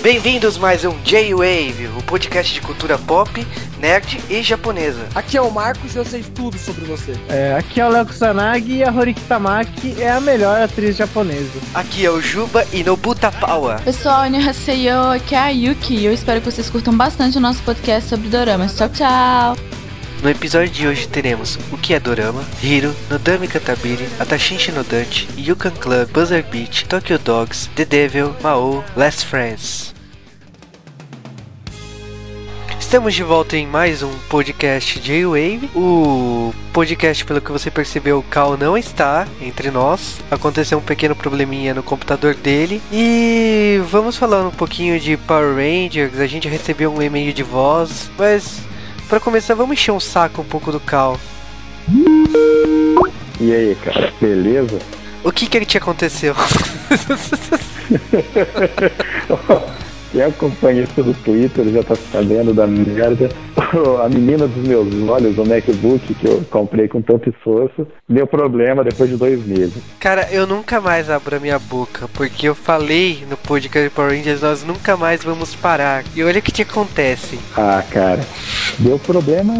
Bem-vindos mais um J-Wave, o podcast de cultura pop, nerd e japonesa. Aqui é o Marcos e eu sei tudo sobre você. É, aqui é o Léo Kusanagi e a Horiki Tamaki é a melhor atriz japonesa. Aqui é o Juba e Nobuta Pawa. Pessoal, Annyeonghaseyo, aqui é a Yuki e eu espero que vocês curtam bastante o nosso podcast sobre doramas. Tchau, tchau! No episódio de hoje teremos o que é Dorama, Hiro, Nodami Katabiri, Atashin Shinodante, Yukan Club, Buzzer Beat, Tokyo Dogs, The Devil, Mao, Last Friends. Estamos de volta em mais um podcast J-Wave. O podcast, pelo que você percebeu, o Cal não está entre nós. Aconteceu um pequeno probleminha no computador dele. E vamos falar um pouquinho de Power Rangers. A gente recebeu um e-mail de voz, mas para começar, vamos encher um saco um pouco do Cal. E aí, cara, beleza? O que que te aconteceu? Quem acompanha isso no Twitter já tá sabendo da merda. A menina dos meus olhos, o MacBook que eu comprei com tanto esforço, deu problema depois de dois meses. Cara, eu nunca mais abro a minha boca, porque eu falei no podcast Power Rangers, nós nunca mais vamos parar. E olha o que te acontece. Ah, cara, deu problema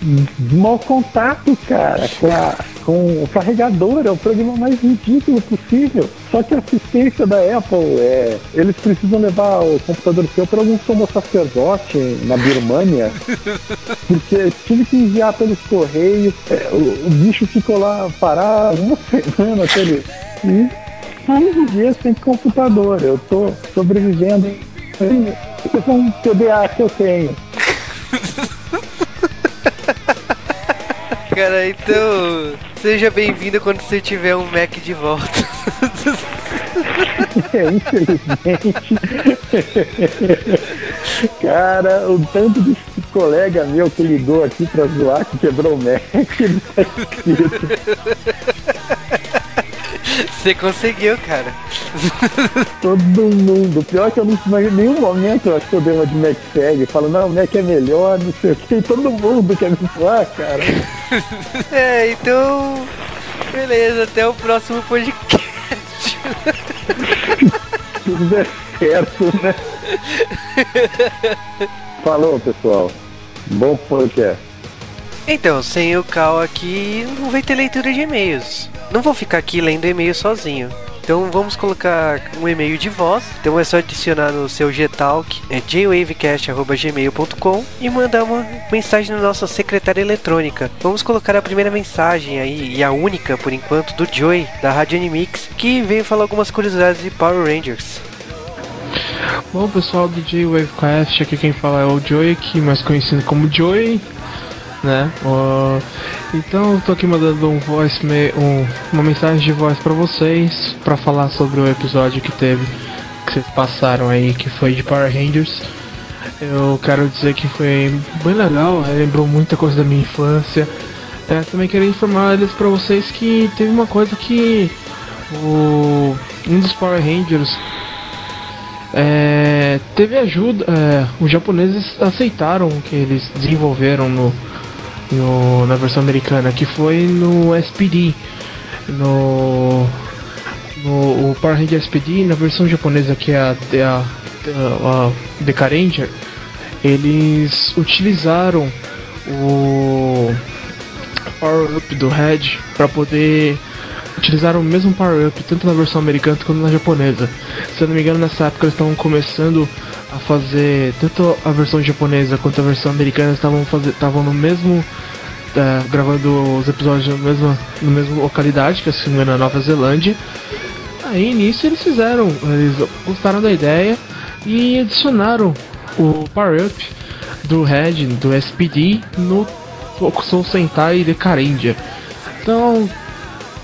de mau contato, cara, com, a, com o carregador, é o programa mais ridículo possível. Só que a assistência da Apple é. Eles precisam levar o computador seu para algum sumo sacerdote na Birmânia. Porque tive que enviar pelos correios. É, o, o, bicho ficou lá parado uma semana até ele. E todos os dias tem computador. Eu tô sobrevivendo com um TDA que eu tenho. Cara, então seja bem-vindo quando você tiver um Mac de volta. É, infelizmente. Cara, o tanto de colega meu que ligou aqui pra zoar que quebrou o Mac, escrito. Você conseguiu, cara. Todo mundo. Pior que eu não em nenhum momento eu acho que eu dei uma de Mac Fag. Falo, não, o Mac é melhor, não sei o que. Todo mundo quer me zoar, cara. É, então. Beleza, até o próximo podcast. Tudo é certo, né? Falou, pessoal. Bom podcast. Então, sem o Cal aqui, não vai ter leitura de e-mails. Não vou ficar aqui lendo e-mail sozinho. Então vamos colocar um e-mail de voz. Então é só adicionar no seu Gtalk, é jwavecast.gmail.com e mandar uma mensagem na nossa secretária eletrônica. Vamos colocar a primeira mensagem aí, e a única por enquanto, do Joey, da Rádio Animix, que veio falar algumas curiosidades de Power Rangers. Bom pessoal do J-Wavecast, aqui quem fala é o Joey, aqui mais conhecido como Joey né? Uh, então eu tô aqui mandando um voice um, uma mensagem de voz para vocês para falar sobre o episódio que teve que vocês passaram aí que foi de Power Rangers. Eu quero dizer que foi bem legal, lembrou muita coisa da minha infância. É, também queria informar eles para vocês que teve uma coisa que o um dos Power Rangers é, teve ajuda, é, os japoneses aceitaram que eles desenvolveram no no, na versão americana, que foi no SPD. No, no o Power Ranger SPD, na versão japonesa, que é a, é a, a, a The Ranger, eles utilizaram o Power Up do Red para poder utilizar o mesmo Power Up tanto na versão americana quanto na japonesa. Se eu não me engano, nessa época eles estavam começando a fazer tanto a versão japonesa quanto a versão americana estavam estavam no mesmo é, gravando os episódios no mesmo, no mesmo localidade, que é se não na Nova Zelândia. Aí nisso eles fizeram, eles gostaram da ideia e adicionaram o Power Up do Red, do SPD, no Soul Sentai de Carendia. Então,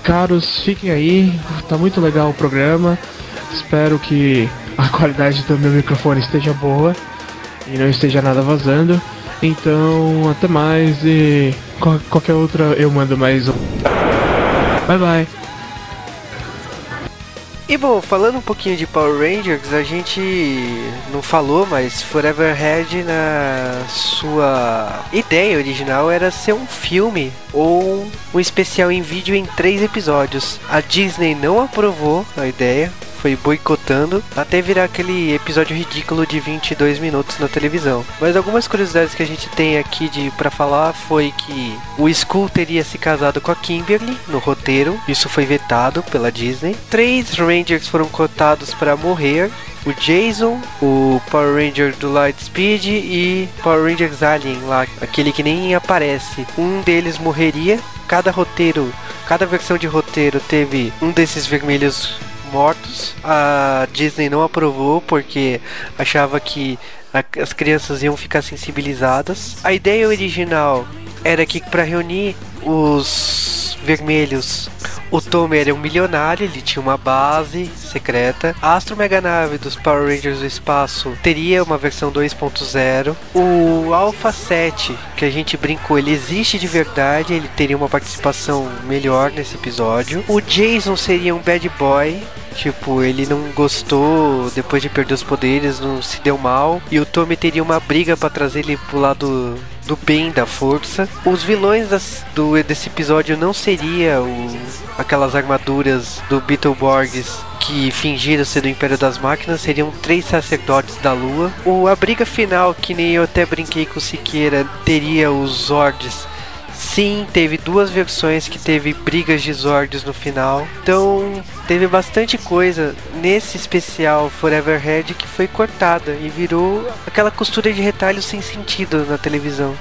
caros, fiquem aí, tá muito legal o programa. Espero que a qualidade do meu microfone esteja boa e não esteja nada vazando. Então, até mais e qualquer outra eu mando mais um. Bye bye. E bom, falando um pouquinho de Power Rangers, a gente não falou, mas Forever Head na sua ideia original era ser um filme ou um especial em vídeo em três episódios. A Disney não aprovou a ideia, foi boicotando até virar aquele episódio ridículo de 22 minutos na televisão. Mas algumas curiosidades que a gente tem aqui de para falar foi que o Skull teria se casado com a Kimberly no roteiro, isso foi vetado pela Disney. Três Rangers foram cotados para morrer o Jason, o Power Ranger do Lightspeed e Power Rangers Alien lá, aquele que nem aparece. Um deles morreria. Cada roteiro, cada versão de roteiro teve um desses vermelhos mortos. A Disney não aprovou porque achava que as crianças iam ficar sensibilizadas. A ideia original era que para reunir os vermelhos o Tommy era um milionário, ele tinha uma base secreta. A Astro Mega Nave dos Power Rangers do Espaço teria uma versão 2.0. O Alpha 7, que a gente brincou, ele existe de verdade, ele teria uma participação melhor nesse episódio. O Jason seria um bad boy, Tipo, ele não gostou depois de perder os poderes, não se deu mal. E o Tommy teria uma briga para trazer ele pro lado do bem, da força. Os vilões das, do, desse episódio não seria o, aquelas armaduras do Beetleborgs que fingiram ser do Império das Máquinas, seriam três sacerdotes da Lua. O, a briga final, que nem eu até brinquei com o Siqueira, teria os Zords Sim, teve duas versões que teve brigas de Zords no final. Então, teve bastante coisa nesse especial Forever Head que foi cortada e virou aquela costura de retalho sem sentido na televisão.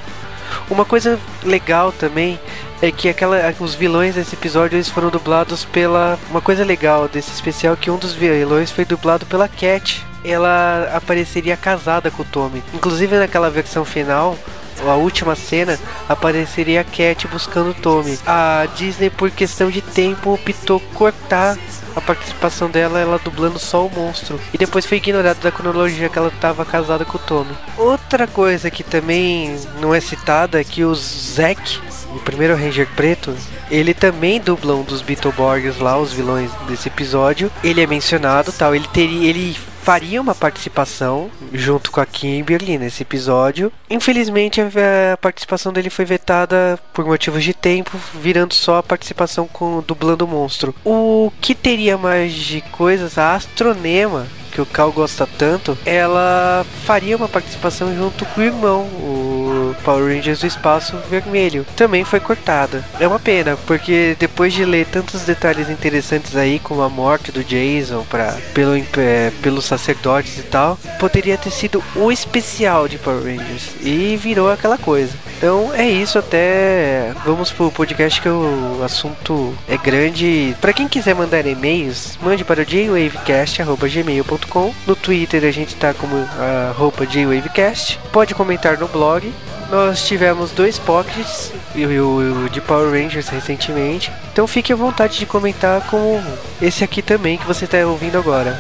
Uma coisa legal também é que aquela, os vilões desse episódio eles foram dublados pela. Uma coisa legal desse especial é que um dos vilões foi dublado pela Cat. Ela apareceria casada com o Tommy. Inclusive naquela versão final, a última cena, apareceria a Cat buscando Tommy. A Disney, por questão de tempo, optou cortar a participação dela, ela dublando só o monstro. E depois foi ignorado da cronologia que ela estava casada com o Tommy. Outra coisa que também não é citada é que o Zack, o primeiro Ranger preto, ele também dubla um dos Beetleborgs lá, os vilões desse episódio. Ele é mencionado, tal. Ele teria, ele faria uma participação junto com a Kimberly nesse episódio. Infelizmente, a participação dele foi vetada por motivos de tempo, virando só a participação com dublando o monstro. O que teria mais de coisas? A Astronema que o Cal gosta tanto, ela faria uma participação junto com o irmão, o Power Rangers do Espaço Vermelho. Também foi cortada. É uma pena, porque depois de ler tantos detalhes interessantes aí, como a morte do Jason pra, pelo, é, pelos sacerdotes e tal, poderia ter sido o especial de Power Rangers. E virou aquela coisa. Então é isso, até vamos pro podcast que o assunto é grande. Para quem quiser mandar e-mails, mande para o jwavecast.gmail.com. No Twitter a gente tá como arroba jwavecast. Pode comentar no blog. Nós tivemos dois pockets e o de Power Rangers recentemente. Então fique à vontade de comentar com esse aqui também que você está ouvindo agora.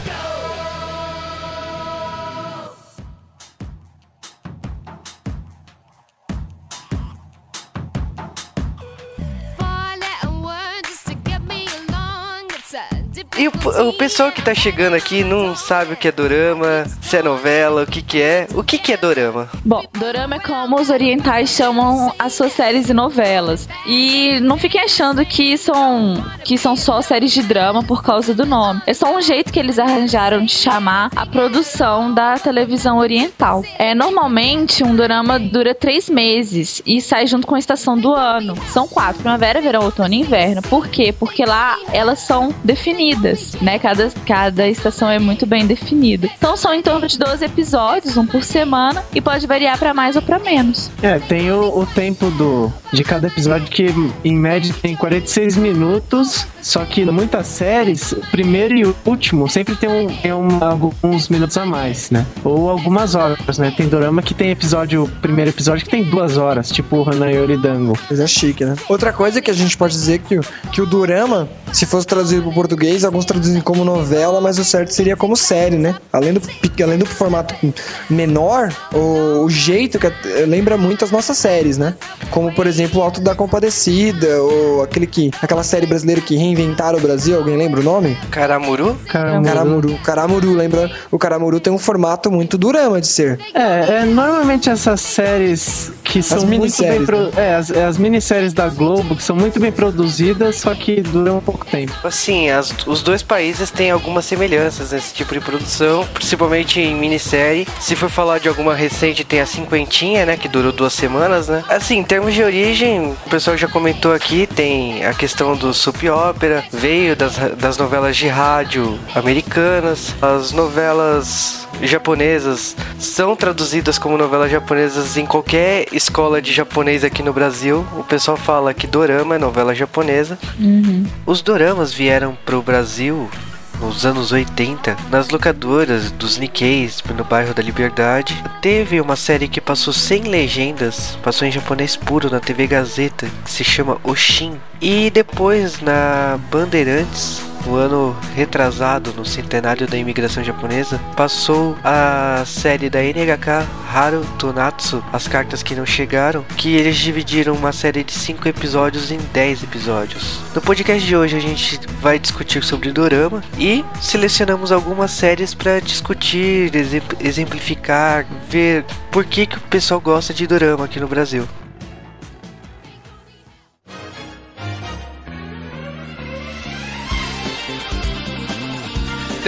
O, pessoal que tá chegando aqui não sabe o que é dorama, se é novela, o que que é. O que que é dorama? Bom, dorama é como os orientais chamam as suas séries e novelas. E não fiquem achando que são, que são só séries de drama por causa do nome. É só um jeito que eles arranjaram de chamar a produção da televisão oriental. É Normalmente, um dorama dura três meses e sai junto com a estação do ano. São quatro, primavera, verão, outono e inverno. Por quê? Porque lá elas são definidas né? Cada, cada estação é muito bem definida. Então são em torno de 12 episódios, um por semana, e pode variar para mais ou para menos. É, tem o, o, tempo do de cada episódio que em média tem 46 minutos, só que muitas séries, o primeiro e o último sempre tem, um, tem um, alguns minutos a mais, né? Ou algumas horas, né? Tem dorama que tem episódio, primeiro episódio que tem duas horas, tipo o Hanayori Dango. Coisa chique, né? Outra coisa que a gente pode dizer que, que o dorama, se fosse traduzido para português, alguns como novela, mas o certo seria como série, né? Além do, além do formato menor, o, o jeito que lembra muito as nossas séries, né? Como, por exemplo, o Alto da Compadecida, ou aquele que, aquela série brasileira que reinventaram o Brasil, alguém lembra o nome? Caramuru? Caramuru. Caramuru, Caramuru lembra? O Caramuru tem um formato muito durama de ser. É, é normalmente essas séries que são muito bem pro... né? é, as, as minisséries da Globo que são muito bem produzidas, só que duram um pouco tempo. Assim, as, os dois países têm algumas semelhanças nesse tipo de produção, principalmente em minissérie. Se for falar de alguma recente, tem a Cinquentinha, né, que durou duas semanas, né? Assim, em termos de origem, o pessoal já comentou aqui, tem a questão do soap opera, veio das, das novelas de rádio americanas, as novelas japonesas são traduzidas como novelas japonesas em qualquer escola de japonês aqui no Brasil. O pessoal fala que dorama é novela japonesa. Uhum. Os doramas vieram pro Brasil nos anos 80, nas locadoras dos Nikkeis no bairro da Liberdade. Teve uma série que passou sem legendas, passou em japonês puro na TV Gazeta, que se chama Oshin. E depois na Bandeirantes, no ano retrasado, no centenário da imigração japonesa, passou a série da NHK Haru Tonatsu, As Cartas Que Não Chegaram, que eles dividiram uma série de 5 episódios em 10 episódios. No podcast de hoje a gente vai discutir sobre Dorama e selecionamos algumas séries para discutir, exemplificar, ver por que, que o pessoal gosta de Dorama aqui no Brasil.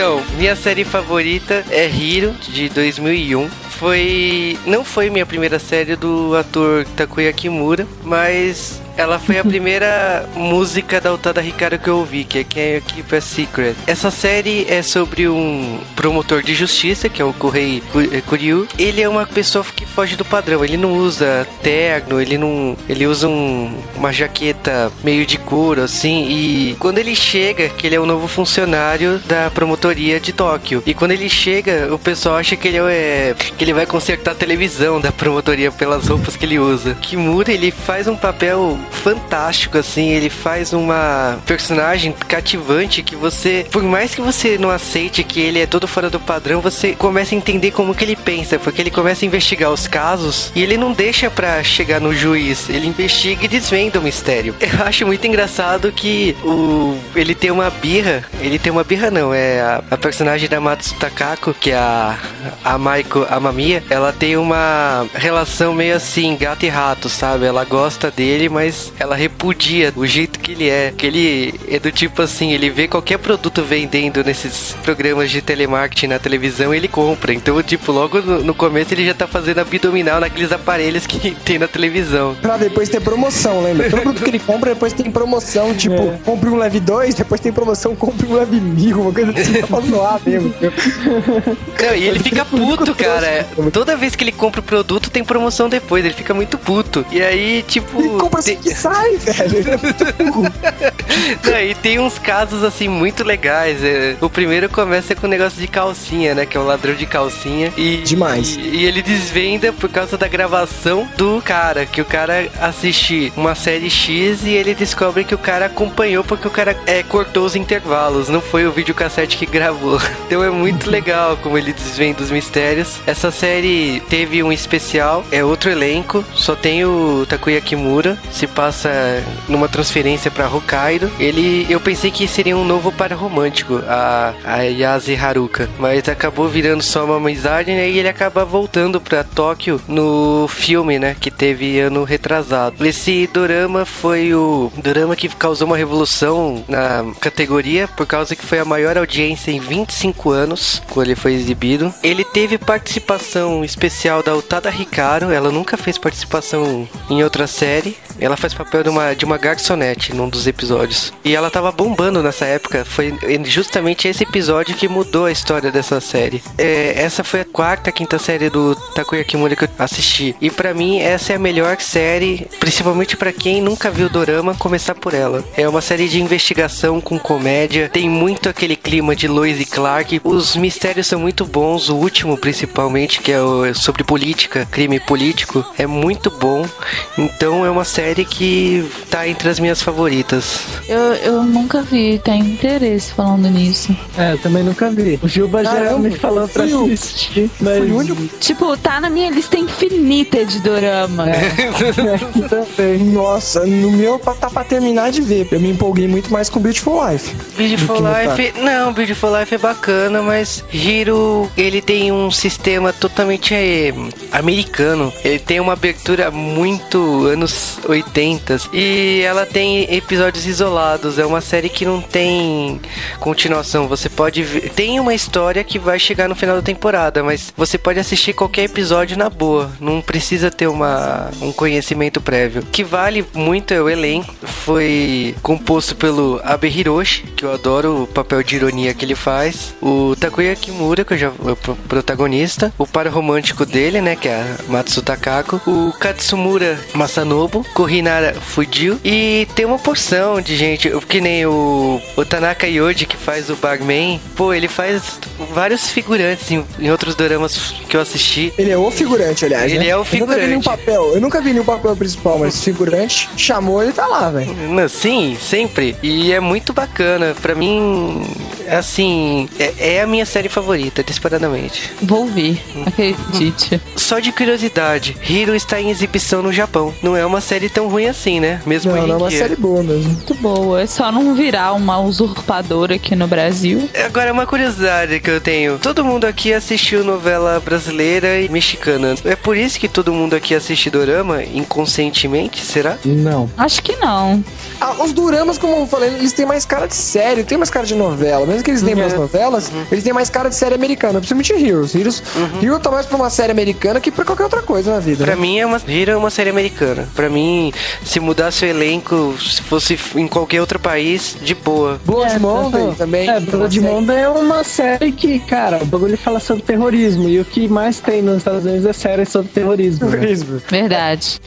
Então, minha série favorita é Hero, de 2001. Foi. Não foi minha primeira série do ator Takuya Kimura, mas ela foi a primeira música da Utada Ricardo que eu ouvi, que é Can Keep a Secret. Essa série é sobre um promotor de justiça, que é o Kurei Kuryu. Ele é uma pessoa que foge do padrão. Ele não usa terno, ele não. Ele usa um, uma jaqueta meio de couro, assim. E quando ele chega, que ele é o novo funcionário da promotoria de Tóquio. E quando ele chega, o pessoal acha que ele é. que ele vai consertar a televisão da promotoria pelas roupas que ele usa. Kimura, ele faz um papel fantástico, assim. Ele faz uma personagem cativante que você, por mais que você não aceite que ele é todo fora do padrão, você começa a entender como que ele pensa, porque ele começa a investigar os casos e ele não deixa pra chegar no juiz, ele investiga e desvenda o mistério. Eu acho muito engraçado que o ele tem uma birra, ele tem uma birra não, é a, a personagem da Matsu Takako, que é a, a Maiko Amamiya, ela tem uma relação meio assim, gato e rato, sabe? Ela gosta dele, mas ela repudia o jeito que ele é. Que ele é do tipo assim, ele vê qualquer produto vendendo nesses programas de telemarketing na televisão, ele compra. Então, tipo, logo no, no começo ele já tá fazendo abdominal naqueles aparelhos que tem na televisão. Pra depois ter promoção, lembra? Todo produto que ele compra, depois tem promoção, tipo, É. compre um leve 2, depois tem promoção, compre um leve mil, uma coisa assim, pra zoar mesmo. Não, e ele fica puto, cara. Toda vez que ele compra o produto, tem promoção depois. Ele fica muito puto. E aí, tipo. Ele compra tem- que sai, velho. É. Não, e tem uns casos assim muito legais. é. O primeiro começa com o negócio de calcinha, né? Que é um ladrão de calcinha. E, Demais. E, e ele desvenda por causa da gravação do cara. Que o cara assiste uma série X e ele descobre que o cara acompanhou porque o cara é, cortou os intervalos. Não foi o videocassete que gravou. Então é muito legal como ele desvenda os mistérios. Essa série teve um especial, é outro elenco, só tem o Takuya Kimura, se passa numa transferência pra Hokkaido. Ele, eu pensei que seria um novo par romântico, a, a Yase Haruka, mas acabou virando só uma amizade, né? E ele acaba voltando pra Tóquio no filme, né? Que teve ano retrasado. Esse dorama foi o dorama que causou uma revolução na categoria, por causa que foi a maior audiência em 25 anos, quando ele foi exibido. Ele teve participação especial da Utada Hikaru, ela nunca fez participação em outra série. Ela faz papel de uma, de uma garçonete num dos episódios. E ela tava bombando nessa época. Foi justamente esse episódio que mudou a história dessa série. É, essa foi a quarta, quinta série do Takuya Kimura que eu assisti. E pra mim, essa é a melhor série, principalmente pra quem nunca viu Dorama, começar por ela. É uma série de investigação com comédia. Tem muito aquele clima de Lois e Clark. Os mistérios são muito bons. O último, principalmente, que é o- sobre política, crime político, é muito bom. Então é uma série que tá entre as minhas favoritas. Eu, eu nunca vi, tenho interesse falando nisso. É, eu também nunca vi. O Juba já Caramba, me falou pra assistir, mas fui o único- Tipo, tá na minha lista infinita de dorama. também. Nossa, no meu tá pra terminar de ver. Eu me empolguei muito mais com Beautiful Life. Beautiful Life, não, Beautiful Life é bacana, mas Hiro, ele tem um sistema totalmente eh, americano. Ele tem uma abertura muito anos 80 e ela tem episódios isolados. É uma série que não tem continuação. Você pode ver. Tem uma história que vai chegar no final da temporada, mas você pode assistir qualquer episódio na boa. Não precisa ter uma, um conhecimento prévio. O que vale muito é o elenco. Foi composto pelo Abe Hiroshi, que eu adoro o papel de ironia que ele faz. O Takuya Kimura, que eu já é o protagonista. O par romântico dele, né, que é a Matsu Takako. O Katsumura Masanobu. Kohinara Fujio. E tem uma porção de gente, que nem o, o Tanaka Yoji, que faz o Bagman. Pô, ele faz vários figurantes em, em outros dramas que eu assisti. Ele é o figurante, aliás. Ele né? é o Eu nunca vi figurante. nenhum papel. Eu nunca vi nenhum papel principal, mas figurante chamou, ele tá lá, velho. Sim, sempre. E é muito bacana. Pra mim, assim, é, é a minha série favorita, disparadamente. Vou ver, acredite. Só de curiosidade, Hiro está em exibição no Japão. Não é uma série tão ruim assim, né? Mesmo Não, não é uma série boa mesmo. Muito boa. É só não virar uma usurpadora aqui no Brasil. Agora, uma curiosidade que eu tenho. Todo mundo aqui assistiu novela brasileira e mexicana. É por isso que todo mundo aqui assiste dorama inconscientemente, será? Não. Acho que não. Ah, os duramas, como eu falei, eles têm mais cara de série, tem mais cara de novela. Mesmo que eles tenham as novelas, eles têm mais cara de série americana, principalmente Heroes. Heroes Hero tá mais pra uma série americana que pra qualquer outra coisa na vida. Pra né? mim, é uma, Hiro é uma série americana. Pra mim, se mudasse o elenco, se fosse em qualquer outro país, de boa. Blood É, Monday também. É, uma Blood série- Monday é uma série que, cara, o bagulho fala sobre terrorismo. E o que mais tem nos Estados Unidos é série sobre terrorismo. né? Terrorismo. Verdade.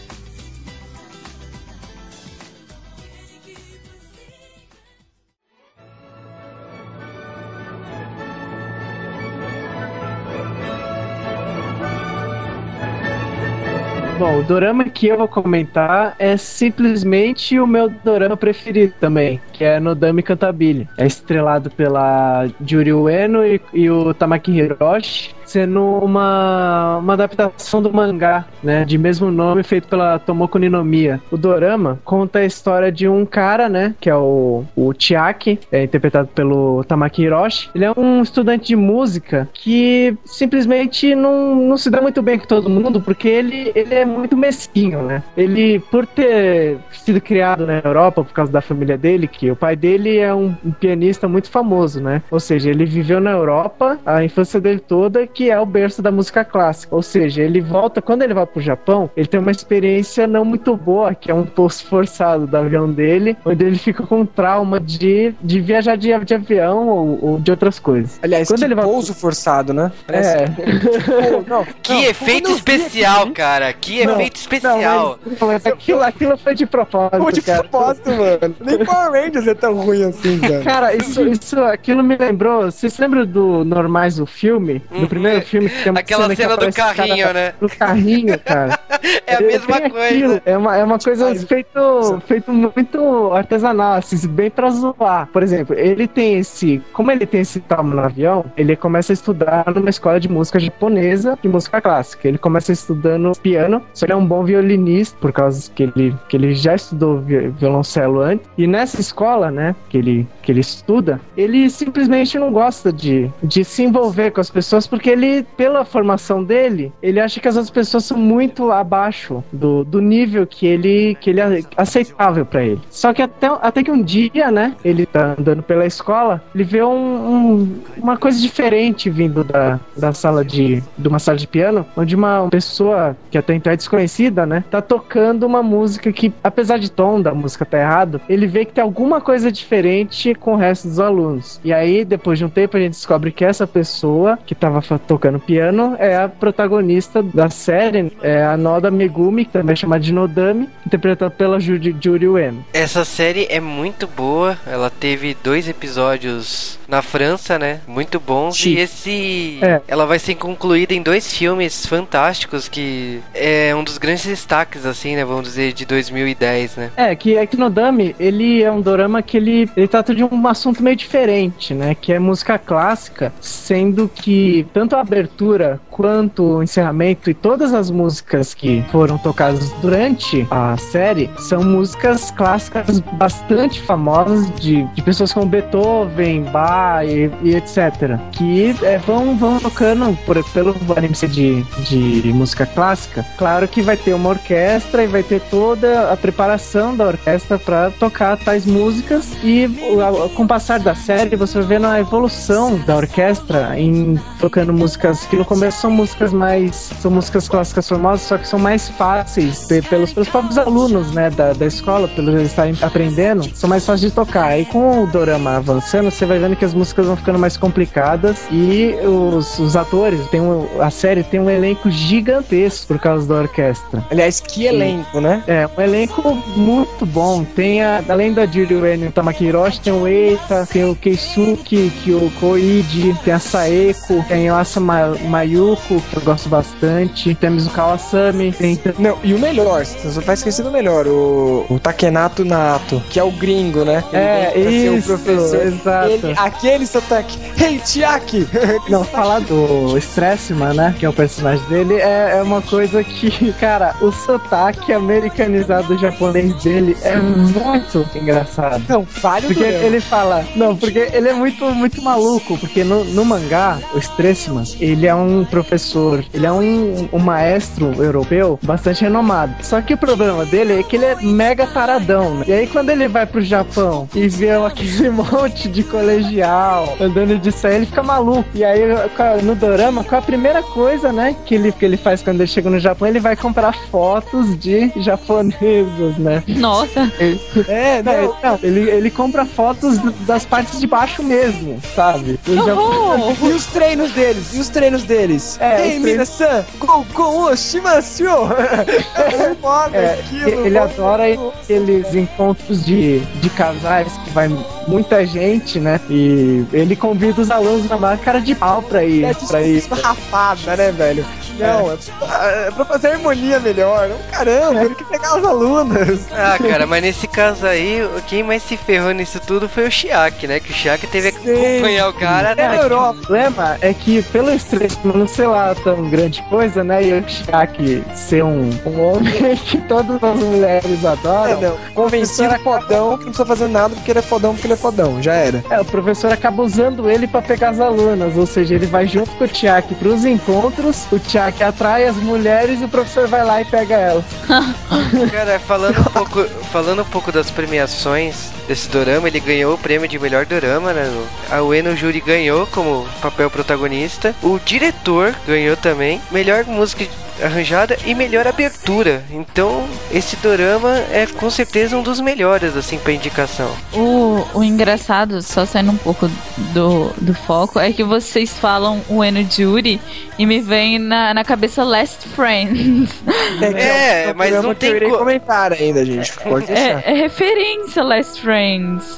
O dorama que eu vou comentar é simplesmente o meu dorama preferido também, que é Nodami Cantabile. É estrelado pela Juri Ueno e, e o Tamaki Hiroshi, sendo uma, uma adaptação do mangá, né, de mesmo nome, feito pela Tomoko Ninomiya. O dorama conta a história de um cara, né, que é o, o Chiaki, é interpretado pelo Tamaki Hiroshi. Ele é um estudante de música que simplesmente não, não se dá muito bem com todo mundo, porque ele, ele é muito mesquinho, né? Ele, por ter sido criado na Europa por causa da família dele, que o pai dele é um, um pianista muito famoso, né? Ou seja, ele viveu na Europa a infância dele toda, que é o berço da música clássica. Ou seja, ele volta, quando ele vai pro Japão, ele tem uma experiência não muito boa, que é um pouso forçado do avião dele, onde ele fica com trauma de, de viajar de, de avião ou, ou de outras coisas. Aliás, Quando que ele vai- pouso forçado, né? É. Pô, não, Que não, efeito especial, cara. Que Não, efeito especial. Não, mas, aquilo, aquilo foi de propósito, Pô, de cara. propósito, mano. Nem Power Rangers é tão ruim assim, cara. Cara, isso, isso, aquilo me lembrou. Vocês lembram do Normais do filme? Uhum. Do primeiro filme que tem Aquela que cena do aparece o cara carrinho, né? Do carrinho, cara. É a mesma coisa. aquilo. É uma, é uma coisa feito, feito muito artesanal, assim, bem pra zoar. Por exemplo, ele tem esse. Como ele tem esse trauma no avião, ele começa a estudar numa escola de música japonesa de música clássica. Ele começa estudando piano, só ele é um bom violinista, por causa que ele, que ele já estudou vi- violoncelo antes. E nessa escola, né, que ele, que ele estuda, ele simplesmente não gosta de, de se envolver com as pessoas, porque ele, pela formação dele, ele acha que as outras pessoas são muito abaixo do, do nível que ele, que ele é aceitável pra ele. Só que até, até que um dia, né, ele tá andando pela escola, ele vê um, um- uma coisa diferente vindo da, da sala de, de uma sala de piano, onde uma pessoa que até então é desconhecida, né, tá tocando uma música que, apesar de tom da música tá errado, ele vê que tem alguma coisa diferente com o resto dos alunos. E aí, depois de um tempo, a gente descobre que essa pessoa que tava tocando piano é a protagonista da série, é a Noda Megumi, que também é chamada de Nodami, interpretada pela Juri, Juri Ueno. Essa série é muito boa. Ela teve dois episódios na França, né? Muito bons. Sim. E esse. É. Ela vai ser concluída em dois filmes fantásticos que é um dos grandes destaques, assim, né? Vamos dizer, de 2010, né? É, que é que Nodami, ele é um dorama que ele, ele trata de um assunto meio diferente, né? Que é música clássica, sendo que tanto abertura quanto o encerramento e todas as músicas que foram tocadas durante a série são músicas clássicas bastante famosas de, de pessoas como Beethoven, Bach e, e etc. Que é, vão, vão tocando por, pelo anime de, de música clássica. Claro que vai ter uma orquestra e vai ter toda a preparação da orquestra para tocar tais músicas e com o passar da série você vai vendo a evolução da orquestra em tocando músicas que no começo são músicas mais são músicas clássicas famosas só que são mais fáceis pelos, pelos próprios alunos né da, da escola pelos eles estarem aprendendo são mais fáceis de tocar. E com o dorama avançando você vai vendo que as músicas vão ficando mais complicadas e os, os atores tem um, a série tem um elenco gigantesco por causa da orquestra. Aliás que elenco né? É um elenco muito bom. Tem a, além da Julie Wayne e o Tamaki Hiroshi tem o Eita tem o Keisuke que o Koide tem a Saeko tem o Asa Que eu gosto bastante. Temos o Kawasami. Tem não e o melhor você só tá esquecendo o melhor o, o Takenato Nato que é o gringo né? É isso o professor. exato. Ele, aquele sotaque. Hey Chiaki! Não falar do Stressman né que é o personagem dele é, é uma coisa que cara o sotaque americanizado japonês dele é muito engraçado. Não falho porque ele fala não porque ele é muito muito maluco porque no, no mangá o Stressman ele é um professor ele é um, um maestro europeu bastante renomado só que o problema dele é que ele é mega taradão né? e aí quando ele vai pro Japão e vê aquele monte de colegial andando de saia ele fica maluco e aí no dorama qual a primeira coisa né que ele que ele faz quando ele chega no Japão ele vai comprar fotos de japoneses né nossa é não, não, ele, ele compra fotos das partes de baixo mesmo, sabe? E os treinos deles? E os treinos deles? É, Ei, Mina-san, go, go, o shimasu! é foda é, aquilo. Ele adora aqueles encontros de, de casais que vai muita gente, né? E ele convida os alunos na maior cara de pau pra ir. É, pra ir. rapada, né, velho? Não, é, é, é pra fazer harmonia melhor. Caramba, é. ele que pegar os alunos. Ah, cara, mas nesse caso aí, quem mais se ferrou nisso tudo foi o Chiak, né? Que o Chiak teve que acompanhar o cara na Europa. O problema é que pelo estresse não sei lá tão grande coisa, né? E o Chiak ser um, um homem que todas as mulheres adoram. É, não. Convencido fodão que não precisa fazer nada porque ele é fodão porque ele é fodão, já era. É, o professor acaba usando ele para pegar as alunas, ou seja, ele vai junto com o Chiak pros encontros, o Chiak atrai as mulheres e o professor vai lá e pega elas. Cara, falando um pouco, falando um pouco das premiações desse dorama, ele ganhou o prêmio de melhor dorama, né? A Ueno Juri ganhou como papel protagonista. O diretor ganhou também melhor música arranjada e melhor abertura. Então, esse dorama é com certeza um dos melhores, assim, pra indicação. O, o engraçado, só saindo um pouco do, do foco, é que vocês falam o Eno Jury e me vem na, na cabeça Last Friends. É, é mas não tem co... comentário ainda, gente. Pode é, é, referência Last Friends.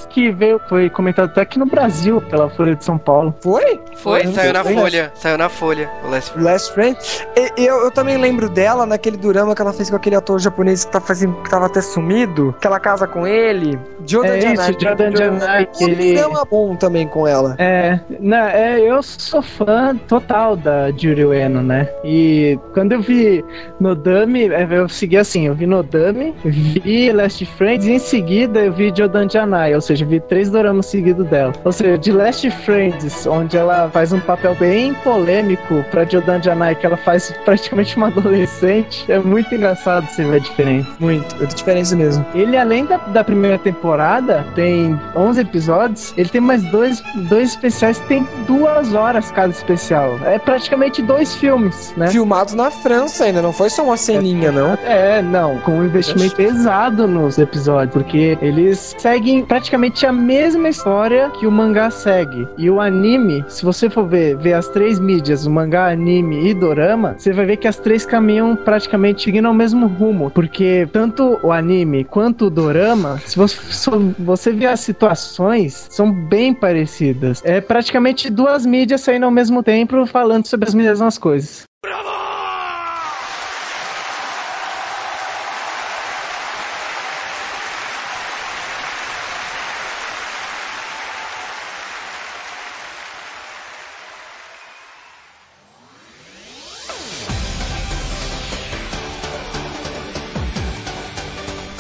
Que veio, foi comentado até aqui no Brasil, pela Folha de São Paulo. Foi? Foi, foi saiu na Folha. Saiu na Folha, o Last Friends. Last Friends. E, eu, eu também lembro dela naquele drama que ela fez com aquele ator japonês que, tá fazendo, que tava até sumido, que ela casa com ele. Jordan é Janai. Isso, Jordan Janai. Ele é bom também com ela. É, não, é, eu sou fã total da Juri Ueno, né? E quando eu vi Nodami, é, eu segui assim, eu vi Nodami, vi Last Friends e em seguida eu vi Jordan Janai, ou seja, vi três doramas seguidos dela. Ou seja, de Last Friends, onde ela faz um papel bem polêmico pra Jordan Janai, que ela faz praticamente uma adolescente. É muito engraçado você ver a diferença. Muito, muita diferença mesmo. Ele, além da, da primeira temporada, tem 11 episódios. Ele tem mais dois, dois especiais que tem duas horas cada especial. É praticamente dois filmes, né? Filmados na França ainda, não foi só uma ceninha, não? É, não. Com um investimento pesado nos episódios, porque eles seguem praticamente a mesma história que o mangá segue. E o anime, se você for ver, ver as três mídias, o mangá, anime e dorama, você vai ver que as três caminham praticamente seguindo ao mesmo rumo, porque tanto o anime quanto o dorama, se você, se você ver as situações, são bem parecidas. É praticamente duas mídias saindo ao mesmo tempo falando sobre as mesmas coisas. Bravo!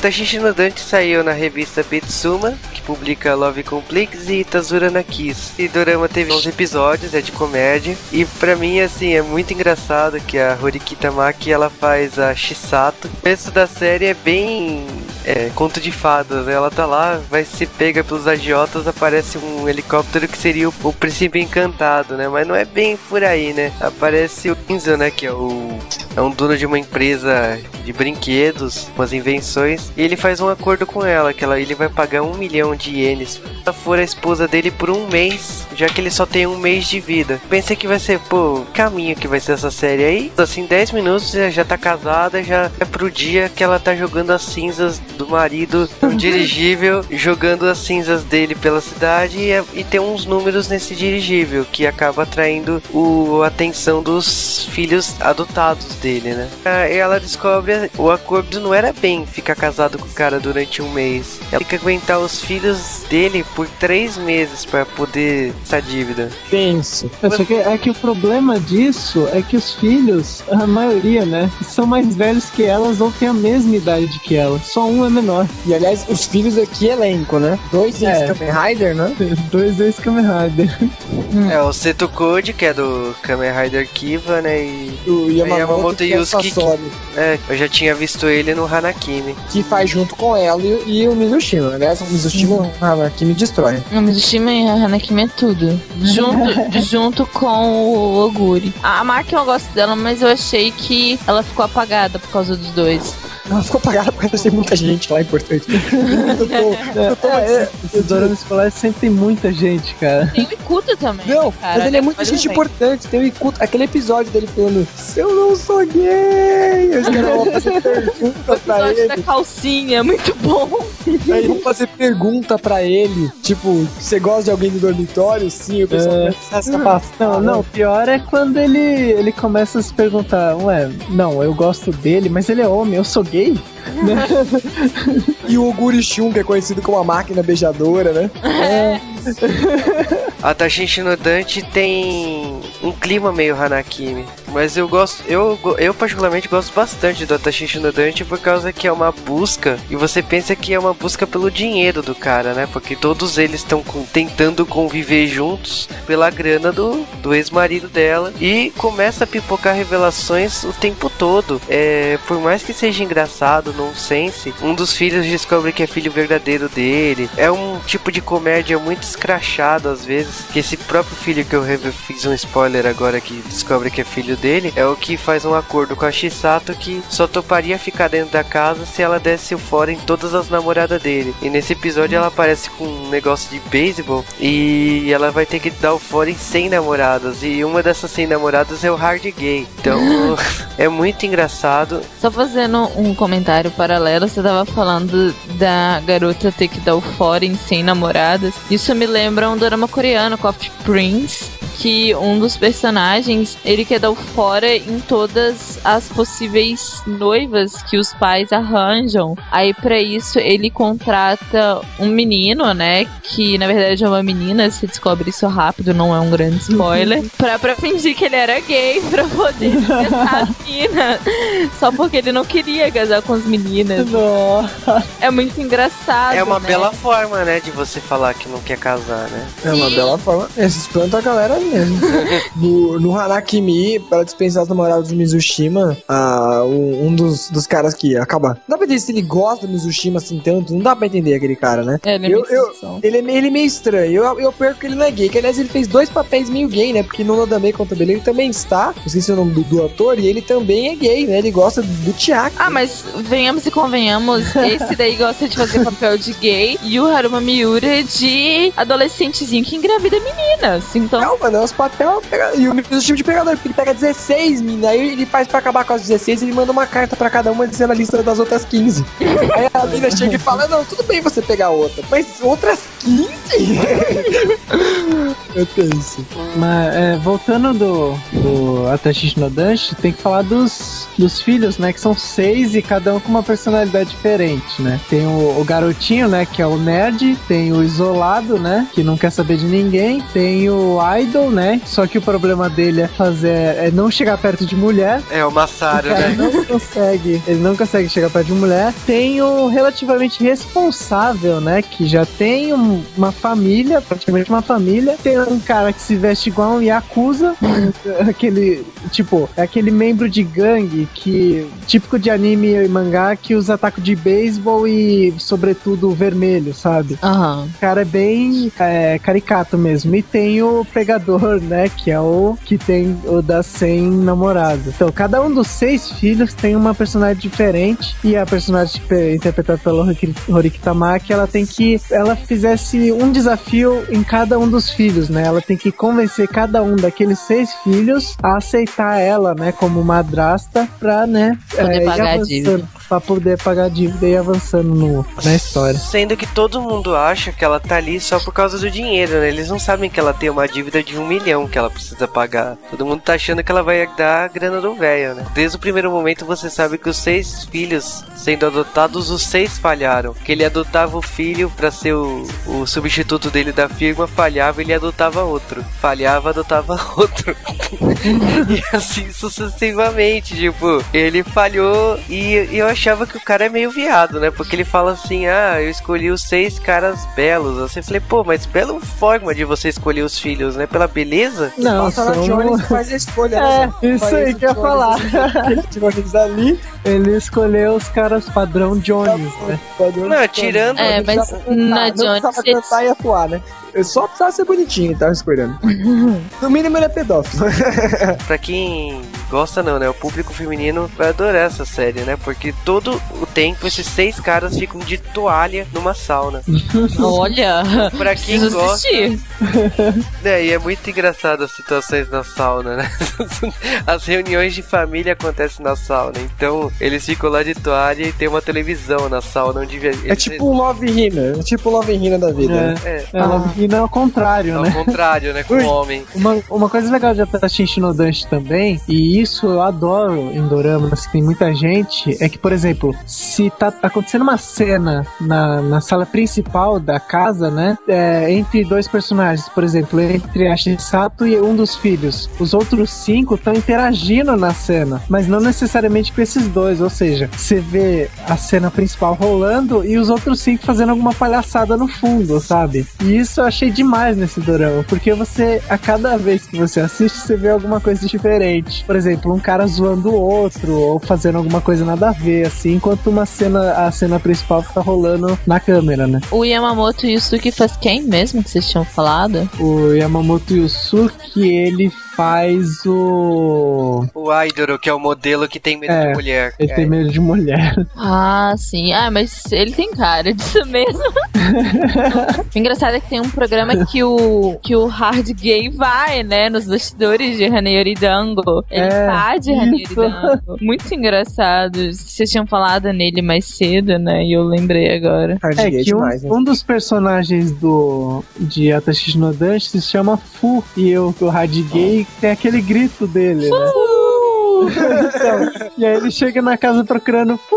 Tashishi no Dante saiu na revista Betsuma, que publica Love Complex e Tazura na Kiss. E Dorama teve 11 episódios, é de comédia. E pra mim, assim, é muito engraçado que a Horiki Tamaki, ela faz a Shisato. O começo da série é bem é, conto de fadas. Ela tá lá, vai se pega pelos agiotas, aparece um helicóptero que seria o, o príncipe encantado, né? Mas não é bem por aí, né? Aparece o Enzo, né? Que é o é um dono de uma empresa de brinquedos, umas invenções, e ele faz um acordo com ela, que ela, ele vai pagar um milhão de ienes se ela for a esposa dele por um mês, já que ele só tem um mês de vida. Pensei que vai ser, pô, caminho que vai ser essa série aí. Assim, 10 minutos já, tá casada, já é pro dia que ela tá jogando as cinzas do marido no dirigível, jogando as cinzas dele pela cidade e, e tem uns números nesse dirigível que acaba atraindo o, a atenção dos filhos adotados dele, né? E ela descobre o acordo não era bem ficar casado com o cara durante um mês. Ela tem que aguentar os filhos dele por três meses para poder essa dívida. Penso. Só que é que o problema disso é que os filhos, a maioria, né, são mais velhos que elas ou têm a mesma idade que ela. Só um é menor. E aliás, os filhos aqui elenco, né? Dois É. Kamen Rider, né? Dois ex Kamen Rider. É o Seto Code, que é do Kamen Rider Kiva, né? E O Yamamoto, Yamamoto que é o Yusuke, é, eu já tinha visto ele no Hanakimi. que faz junto com ela e, e o Mizushima. Aliás, o Mizushima ah, que me destrói. O Mizushima e a Hanakimi é tudo. Junto, junto com o Oguri. A Maki eu gosto dela, mas eu achei que ela ficou apagada por causa dos dois. Ela ficou apagada porque tem muita gente lá importante. Eu tô- eu tô- É, é, o Dorama Escolar sempre tem muita gente, cara. Tem o Ikuta também. Não, cara, mas ele é muito mas gente importante. Tem o Ikuto, aquele episódio dele falando: Eu não sou gay! Eu quero fazer pergunta O pra episódio da ele. calcinha é muito bom. Aí vão fazer pergunta pra ele. Tipo, você gosta de alguém do dormitório? Sim, o pessoal É. começa a se afastar. Não, não, o pior é quando ele, ele começa a se perguntar, ué, não, eu gosto dele, mas ele é homem, eu sou gay? E o Oguri Shun, que é conhecido como a máquina beijadora, né? A Tashishi no Dante tem um clima meio Hanakimi. Mas eu gosto, eu, eu particularmente gosto bastante do Tashishi no Dante por causa que é uma busca e você pensa que é uma busca pelo dinheiro do cara, né? Porque todos eles estão tentando conviver juntos pela grana do, do ex-marido dela e começa a pipocar revelações o tempo todo. É, por mais que seja engraçado, nonsense, um dos filhos descobre que é filho verdadeiro dele. É um tipo de comédia muito escrachado às vezes, que esse próprio filho que eu fiz um spoiler agora que descobre que é filho dele, é o que faz um acordo com a Shisato que só toparia ficar dentro da casa se ela desse o fora em todas as namoradas dele. E nesse episódio ela aparece com um negócio de beisebol e ela vai ter que dar o fora em 100 namoradas e uma dessas 100 namoradas é o hard gay. Então é muito engraçado. Só fazendo um comentário paralelo, você tava falando da garota ter que dar o fora em 100 namoradas. Isso me lembra um drama coreano, Coffee Prince, que um dos personagens, ele quer dar o fora em todas as possíveis noivas que os pais arranjam. Aí pra isso ele contrata um menino, né, que na verdade é uma menina, se descobre isso rápido, não é um grande spoiler, pra, pra fingir que ele era gay, pra poder testar a mina. Só porque ele não queria casar com as meninas. É muito engraçado. É uma né? bela forma, né, de você falar que não quer casar, né? É uma Sim. bela forma. Esse espanta a galera mesmo. no, no Hanakimi, para dispensar as namoradas do Mizushima, ah, um, um dos, dos caras que acaba. Não dá pra entender se ele gosta do Mizushima assim tanto. Não dá pra entender aquele cara, né? É, ele é Eu- muito eu-. Ele é, meio- ele é meio estranho. Eu, eu perco que ele não é gay. Que aliás ele fez dois papéis meio gay, né? Porque no Nodame contra ele também está. Não sei se é o nome do, do ator. E ele também é gay, né? Ele gosta do Tiago. Ah, mas venhamos e convenhamos, esse daí gosta de fazer papel de gay e o Haruma Miura é de adolescentezinho que engravida meninas. Então, Não, é os papel. Pega... E o Mizushima de pegador, porque ele pega 16, mina. Aí ele faz pra acabar com as 16 ele manda uma carta pra cada uma dizendo a lista das outras 15. Aí a mina chega e fala: Não, tudo bem você pegar outra, mas outras 15? É tenso. Mas é, voltando do, do Atashi no Danshi, tem que falar dos, dos filhos, né? Que são seis e cada um com uma personalidade diferente, né? Tem o, o garotinho, né? Que é o nerd, tem o isolado, né? Que não quer saber de ninguém, tem o idol, né? Só que o problema dele é fazer é não chegar perto de mulher. É o Massaro, né? não consegue, ele não consegue chegar perto de mulher. Tem o relativamente responsável, né? Que já tem um- uma família, praticamente uma família. Tem um cara que se veste igual um Yakuza, aquele, tipo, é aquele membro de gangue que, típico de anime e mangá, que usa taco de beisebol e, sobretudo, vermelho, sabe? Aham. O cara é bem é, caricato mesmo. E tem o pegador, né? Que é o que tem o das 100 namoradas. Então, cada um dos seis filhos tem uma personagem diferente. E a personagem pe- interpretada pela Horiki- Tamaki, ela tem que. Ela fizesse um desafio em cada um dos filhos, né? Ela tem que convencer cada um daqueles seis filhos a aceitar ela, né? Como madrasta pra, né? Poder ir pagar a dívida. Pra poder pagar a dívida e ir avançando no, na história. Sendo que todo mundo acha que ela tá ali só por causa do dinheiro, né? Eles não sabem que ela tem uma dívida de um milhão que ela precisa pagar. Todo mundo tá achando que ela vai dar a grana do velho, né? Desde o primeiro momento você sabe que os seis filhos sendo adotados, os seis falharam. Que ele adotava o filho pra ser o, o substituto dele da firma, falhava, ele adotava outro. Falhava, adotava outro. e assim sucessivamente, tipo, ele falhou e, e eu achava que o cara é meio viado, né? Porque ele fala assim: ah, eu escolhi os seis caras belos. Assim, eu falei, pô, mas bela forma de você escolher os filhos, né? Pela beleza? Não, na são... Jones faz a escolha, É, né? isso Faz aí que eu ia Jones, falar. Eles ali, Ele escolheu os caras padrão Jones, né? padrão Não, de tirando- É, Jones. mas Não precisava na Jones Não precisava cantar e atuar, né? Eu só precisava ser bonitinho, tava escolhendo. No mínimo ele é pedófilo. Pra quem gosta não, né? O público feminino vai adorar essa série, né? Porque todo o tempo esses seis caras ficam de toalha numa sauna. Olha, Pra quem gosta, assistir. É, e é muito engraçado as situações na sauna, né? As reuniões de família acontecem na sauna, então eles ficam lá de toalha e tem uma televisão na sauna onde É tipo o Love Hina, é tipo o Love Hina da vida. né? é, É, ela vira ao contrário, ao né? contrário, né? Com o homem. Uma, uma coisa legal de Atashi Shinodanshi também, e isso eu adoro em doramas, que tem muita gente, é que, por exemplo, se tá acontecendo uma cena na, na sala principal da casa, né, é, entre dois personagens, por exemplo, entre a Shisato e um dos filhos, os outros cinco estão interagindo na cena, mas não necessariamente com esses dois, ou seja, você vê a cena principal rolando e os outros cinco fazendo alguma palhaçada no fundo, sabe? E isso eu achei demais nesse dorama, porque você, a cada vez que você assiste, você vê alguma coisa diferente. Por exemplo, um cara zoando o outro, ou fazendo alguma coisa nada a ver, assim, enquanto uma cena, a cena principal tá rolando na câmera, né? O Yamamoto Yusuke faz quem mesmo que vocês tinham falado? O Yamamoto Yusuke, ele faz o. O Idol, que é o modelo que tem medo É, de mulher. Ele É. tem medo de mulher. Ah, sim. Ah, mas ele tem cara disso mesmo. o engraçado é que tem um programa que o, que o hard gay vai, né? Nos bastidores de Haneyori Dango. Ele É, tá de Haneyori. Dango. Muito engraçado. Vocês tinham falado nele mais cedo, né? E eu lembrei agora. Hard É gay que um, demais, né? um dos personagens do de Atashi no Danshi se chama Fu e o, o Hard Gay tem aquele grito dele, né? Então, e aí ele chega na casa procurando Fu,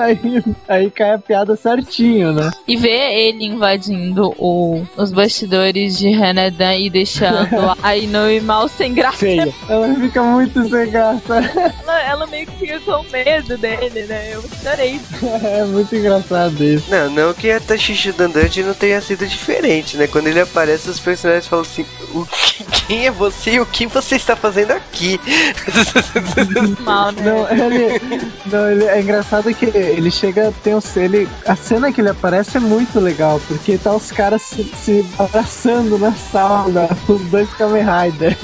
aí, aí cai a piada certinho, né? E ver ele invadindo o, os bastidores de Renedan e deixando a Inoue mal sem graça. Feia. Ela fica muito sem graça. Ela, ela meio que fica com medo dele, né? Eu chorei. É muito engraçado isso. Não, não que a Tashishi Dandante não tenha sido diferente, né? Quando ele aparece, os personagens falam assim: o que- quem é você e o que você está fazendo aqui? Mal, né? Não, ele, não, ele é engraçado que ele chega, tem os, ele, a cena que ele aparece é muito legal, porque tá os caras se, se abraçando na sala, os dois Kamen Rider.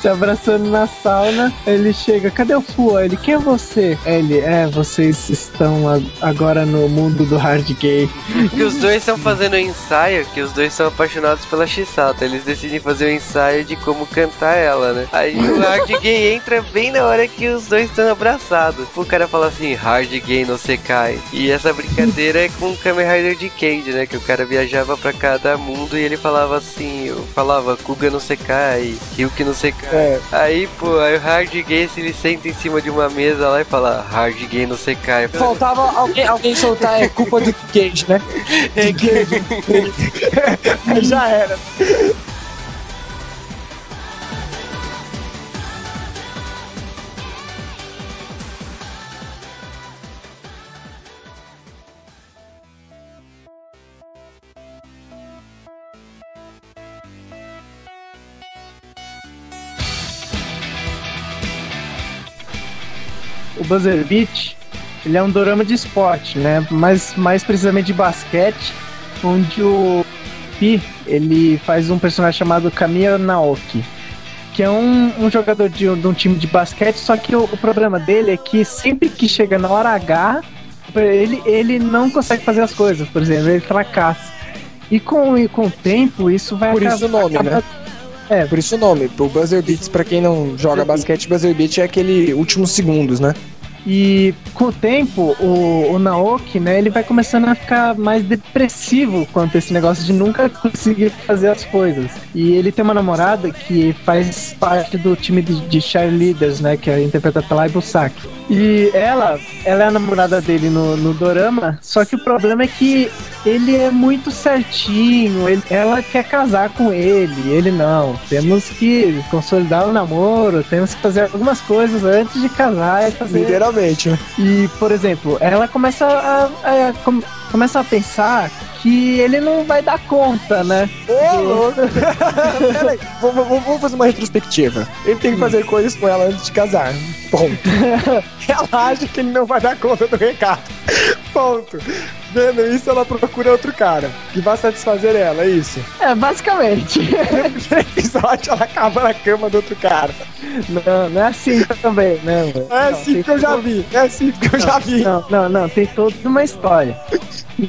se abraçando na sauna. Ele chega, cadê o Fu? Ele, quem é você? Ele, é, vocês estão agora no mundo do hard gay. Que os dois estão fazendo um ensaio, que os dois são apaixonados pela Chisata. Eles decidem fazer um ensaio de como cantar ela, né? Aí o hard gay entra bem na hora que os dois estão abraçados. O cara fala assim, hard gay não se cai. E essa brincadeira é com o Kamen Rider de Cage, né? Que o cara viajava pra cada mundo e ele falava assim, eu falava, Kuga não se cai, Ryuki não se cai. É. Aí, pô, aí o hard gay se ele senta em cima de uma mesa lá e fala, hard gay não se cai. Faltava alguém, alguém soltar, é culpa do Cage, né? É Cage. Já era. O Buzzer Beat, ele é um dorama de esporte, né? Mas mais precisamente de basquete, onde o Pi, ele faz um personagem chamado Kamiya Naoki, que é um, um jogador de, de, um time de basquete, só que o, o, problema dele é que sempre que chega na hora H, ele, ele não consegue fazer as coisas, por exemplo, ele fracassa. E com, e com o tempo, isso vai Por isso o nome, né? É, por isso o nome. O Buzzer Beats, pra quem não joga basquete, Buzzer Beat é aquele últimos segundos, né? E com o tempo, o, o, Naoki, né, ele vai começando a ficar mais depressivo quanto a esse negócio de nunca conseguir fazer as coisas. E ele tem uma namorada que faz parte do time de, de cheerleaders, né, que é interpretada pela Ibusaki. E ela, ela é a namorada dele no, no dorama, só que o problema é que ele é muito certinho, ele, ela quer casar com ele, ele não. Temos que consolidar o namoro, temos que fazer algumas coisas antes de casar e fazer. Literalmente. E, por exemplo, ela começa a, a, a começa a pensar que ele não vai dar conta, né? Ô, louco! Peraí, vamos fazer uma retrospectiva. Ele tem que fazer coisas com ela antes de casar. Ponto. ela acha que ele não vai dar conta do recado. Ponto. Vendo isso, ela procura outro cara que vai satisfazer ela, é isso? É, basicamente. No episódio, ela acaba na cama do outro cara. Não, não é assim também, né? É assim que eu já vi. É assim que eu já vi. Não, não, não. Tem toda uma história.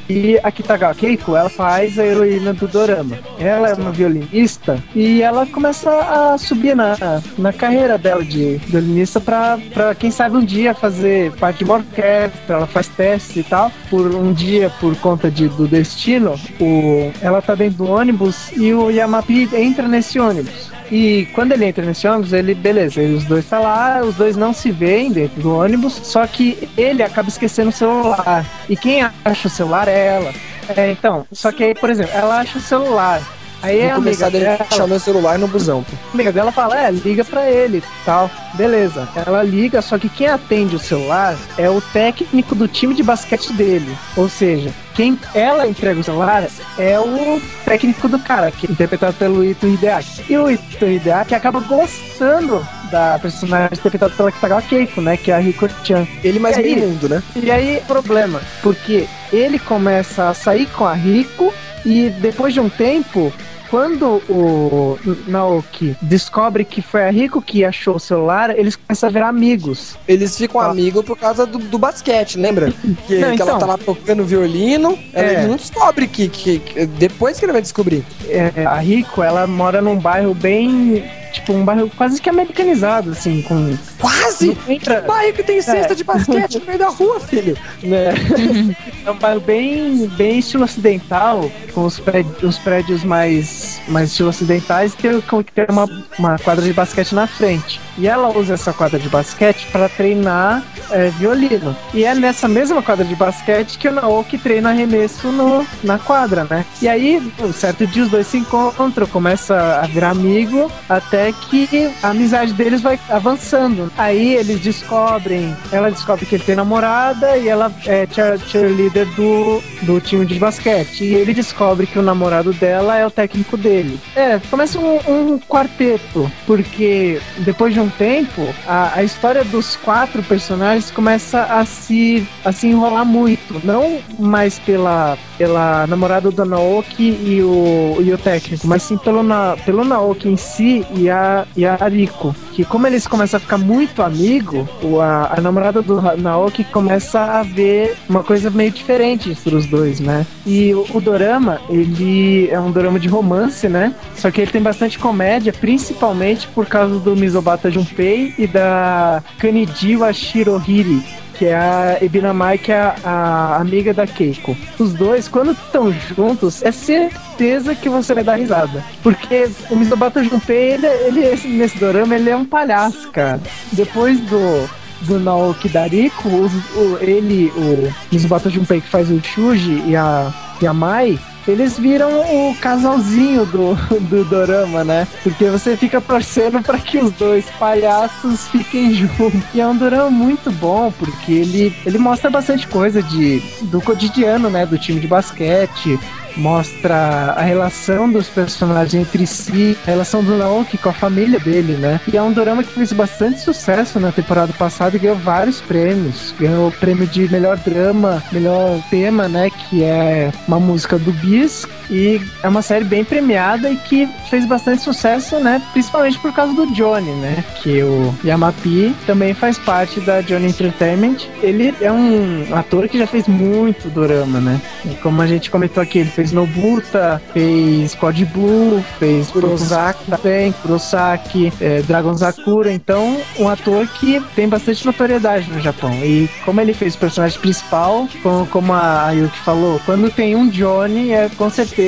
E a Kitagawa Keiko, ela faz a heroína do dorama. Ela é uma violinista e ela começa a subir na, na carreira dela de violinista pra, pra, quem sabe, um dia fazer parte de uma orquestra. Ela faz testes e tal. Por um dia, por conta de, do destino, o, ela tá dentro do ônibus e o Yamapi entra nesse ônibus. E quando ele entra nesse ônibus, ele, beleza, os dois tá lá, os dois não se veem dentro do ônibus, só que ele acaba esquecendo o celular. E quem acha o celular é ela. É, então, só que aí, por exemplo, ela acha o celular. Aí Vou a amiga dela deixar meu celular no busão. A amiga dela fala, é, liga pra ele, tal. Beleza. Ela liga, só que quem atende o celular é o técnico do time de basquete dele. Ou seja, quem ela entrega o celular é o técnico do cara, que é interpretado pelo Ito Hideaki. E o Ito Hideaki acaba gostando da personagem interpretada pela Kitagawa Keiko, né? Que é a Riko-chan. Ele mais bem mundo, né? E aí, problema, porque ele começa a sair com a Rico e depois de um tempo, quando o Naoki descobre que foi a Rico que achou o celular, eles começam a virar amigos. Eles ficam ah. amigos por causa do, do basquete, lembra? Que, não, que então, ela tá lá tocando violino, ela é. não descobre que, que, que, Depois que ele vai descobrir. É, a Rico, ela mora num bairro bem tipo, um bairro quase que americanizado, assim, com. Quase! Entra... Que bairro que tem cesta é. de basquete no meio da rua, filho! Né? é um bairro bem, bem estilo ocidental, com os prédios, os prédios mais, mais estilo ocidentais, que tem uma, uma quadra de basquete na frente. E ela usa essa quadra de basquete para treinar é, violino. E é nessa mesma quadra de basquete que o Naoki treina arremesso no, na quadra, né? E aí, um certo dia, os dois se encontram, começa a virar amigo, até que a amizade deles vai avançando. Aí eles descobrem, ela descobre que ele tem namorada e ela é cheerleader do, do time de basquete. E ele descobre que o namorado dela é o técnico dele. É, começa um, um quarteto, porque depois de um tempo, a, a história dos quatro personagens começa a se, a se enrolar muito. Não mais pela, pela namorada do Naoki e o, e o técnico, mas sim pelo, na, pelo Naoki em si e a a, e a Ariko. Que como eles começam a ficar muito amigo, a, a namorada do Naoki começa a ver uma coisa meio diferente entre os dois, né? E o, o dorama, ele é um dorama de romance, né? Só que ele tem bastante comédia, principalmente por causa do Misobata Junpei e da Kanijiwa Shirohiri, que é a Ebinamai, que é a, a, amiga da Keiko. Os dois, quando estão juntos, é certeza que você vai dar risada. Porque o Misobata Junpei, ele, ele, nesse dorama, ele é um palhaço, cara. Depois do, do Naoki Dariko, os, o, ele, o Misobata Junpei, que faz o Shuji e a, e a Mai, eles viram o casalzinho do, do dorama, né? Porque você fica torcendo para que os dois palhaços fiquem juntos. E é um dorama muito bom, porque ele, ele mostra bastante coisa de, do cotidiano, né? Do time de basquete, mostra a relação dos personagens entre si, a relação do Naoki com a família dele, né? E é um drama que fez bastante sucesso na temporada passada e ganhou vários prêmios. Ganhou o prêmio de melhor drama, melhor tema, né? Que é uma música do Bis. E é uma série bem premiada e que fez bastante sucesso, né? Principalmente por causa do Johnny, né? Que o Yamapi também faz parte da Johnny Entertainment. Ele é um ator que já fez muito drama, né? E como a gente comentou aqui, ele fez fez Nobuta, fez Code Blue, fez Kurosaki também, Kurosaki, é, Dragon Sakura. Então, um ator que tem bastante notoriedade no Japão. E como ele fez o personagem principal, como, como a Yuki falou, quando tem um Johnny, é com certeza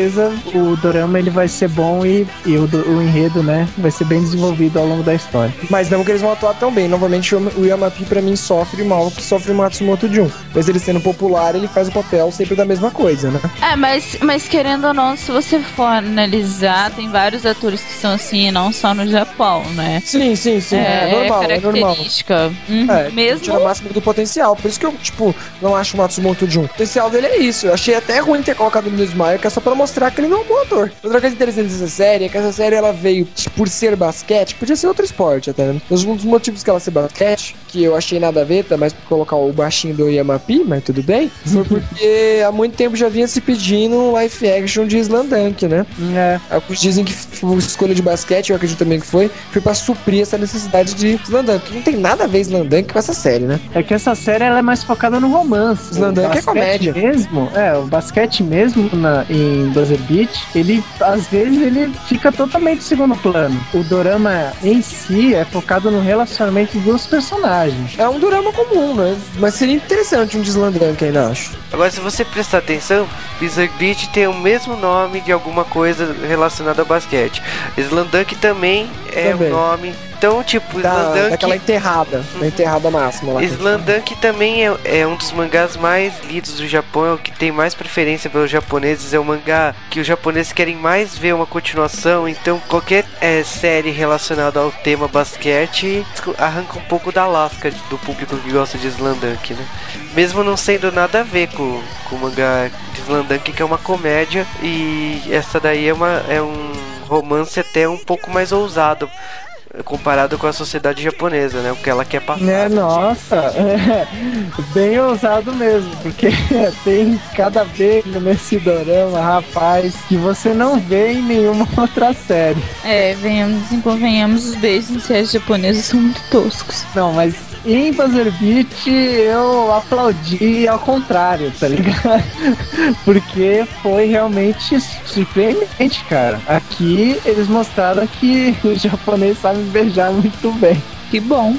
o dorama ele vai ser bom e, e o, o enredo, né, vai ser bem desenvolvido ao longo da história. Mas não que eles vão atuar tão bem. Novamente, o Yamapi pra mim sofre mal que sofre o Matsumoto Jun. Mas ele sendo popular, ele faz o papel sempre da mesma coisa, né? É, mas mas querendo ou não, se você for analisar, tem vários atores que são assim, não só no Japão, né? Sim, sim, sim. É, é normal, é característica. Uhum, é, mesmo. Tira o máximo do potencial. Por isso que eu, tipo, não acho o Matsumoto Jun. O potencial dele é isso. Eu achei até ruim ter colocado no Smile, que é só pra mostrar que ele não é um bom ator. Outra coisa interessante dessa série é que essa série ela veio por ser basquete, podia ser outro esporte até, né? Um dos motivos que ela ser basquete, que eu achei nada a ver, tá mais pra colocar o baixinho do Yamapi, mas tudo bem, foi porque há muito tempo já vinha se pedindo um live action de Slandunk, né? É. Alguns dizem que foi escolha de basquete, eu acredito também que foi, foi pra suprir essa necessidade de Slandunk. Não tem nada a ver Slandunk com essa série, né? É que essa série ela é mais focada no romance. Slandunk é comédia. mesmo, é, o basquete mesmo na, em Buzzer Beat, ele, às vezes, ele fica totalmente segundo plano. O dorama em si é focado no relacionamento dos personagens. É um dorama comum, né? Mas seria interessante um de Slandunk ainda, acho. Agora, se você prestar atenção, Buzzer Beat tem o mesmo nome de alguma coisa relacionada ao basquete. Slandunk também é também. um nome então, tipo, da, Slandunk... Daquela enterrada, uhum. da enterrada máxima lá. Slandunk também é, é, um dos mangás mais lidos do Japão, é o que tem mais preferência pelos japoneses, é o mangá que os japoneses querem mais ver uma continuação, então qualquer é, série relacionada ao tema basquete arranca um pouco da lasca do público que gosta de Slandunk, né? Mesmo não sendo nada a ver com, com o mangá de Slandunk, que é uma comédia, e essa daí é, uma, é um romance até um pouco mais ousado comparado com a sociedade japonesa, né? O que ela quer passar. É, nossa, é, bem ousado mesmo, porque tem cada beijo nesse dorama, rapaz, que você não vê em nenhuma outra série. É, venhamos e convenhamos, os beijos em séries japonesas são muito toscos. Não, mas em Buzzer Beat eu aplaudi ao contrário, tá ligado? Porque foi realmente surpreendente, cara. Aqui eles mostraram que o japonês sabe beijar muito bem. Que bom.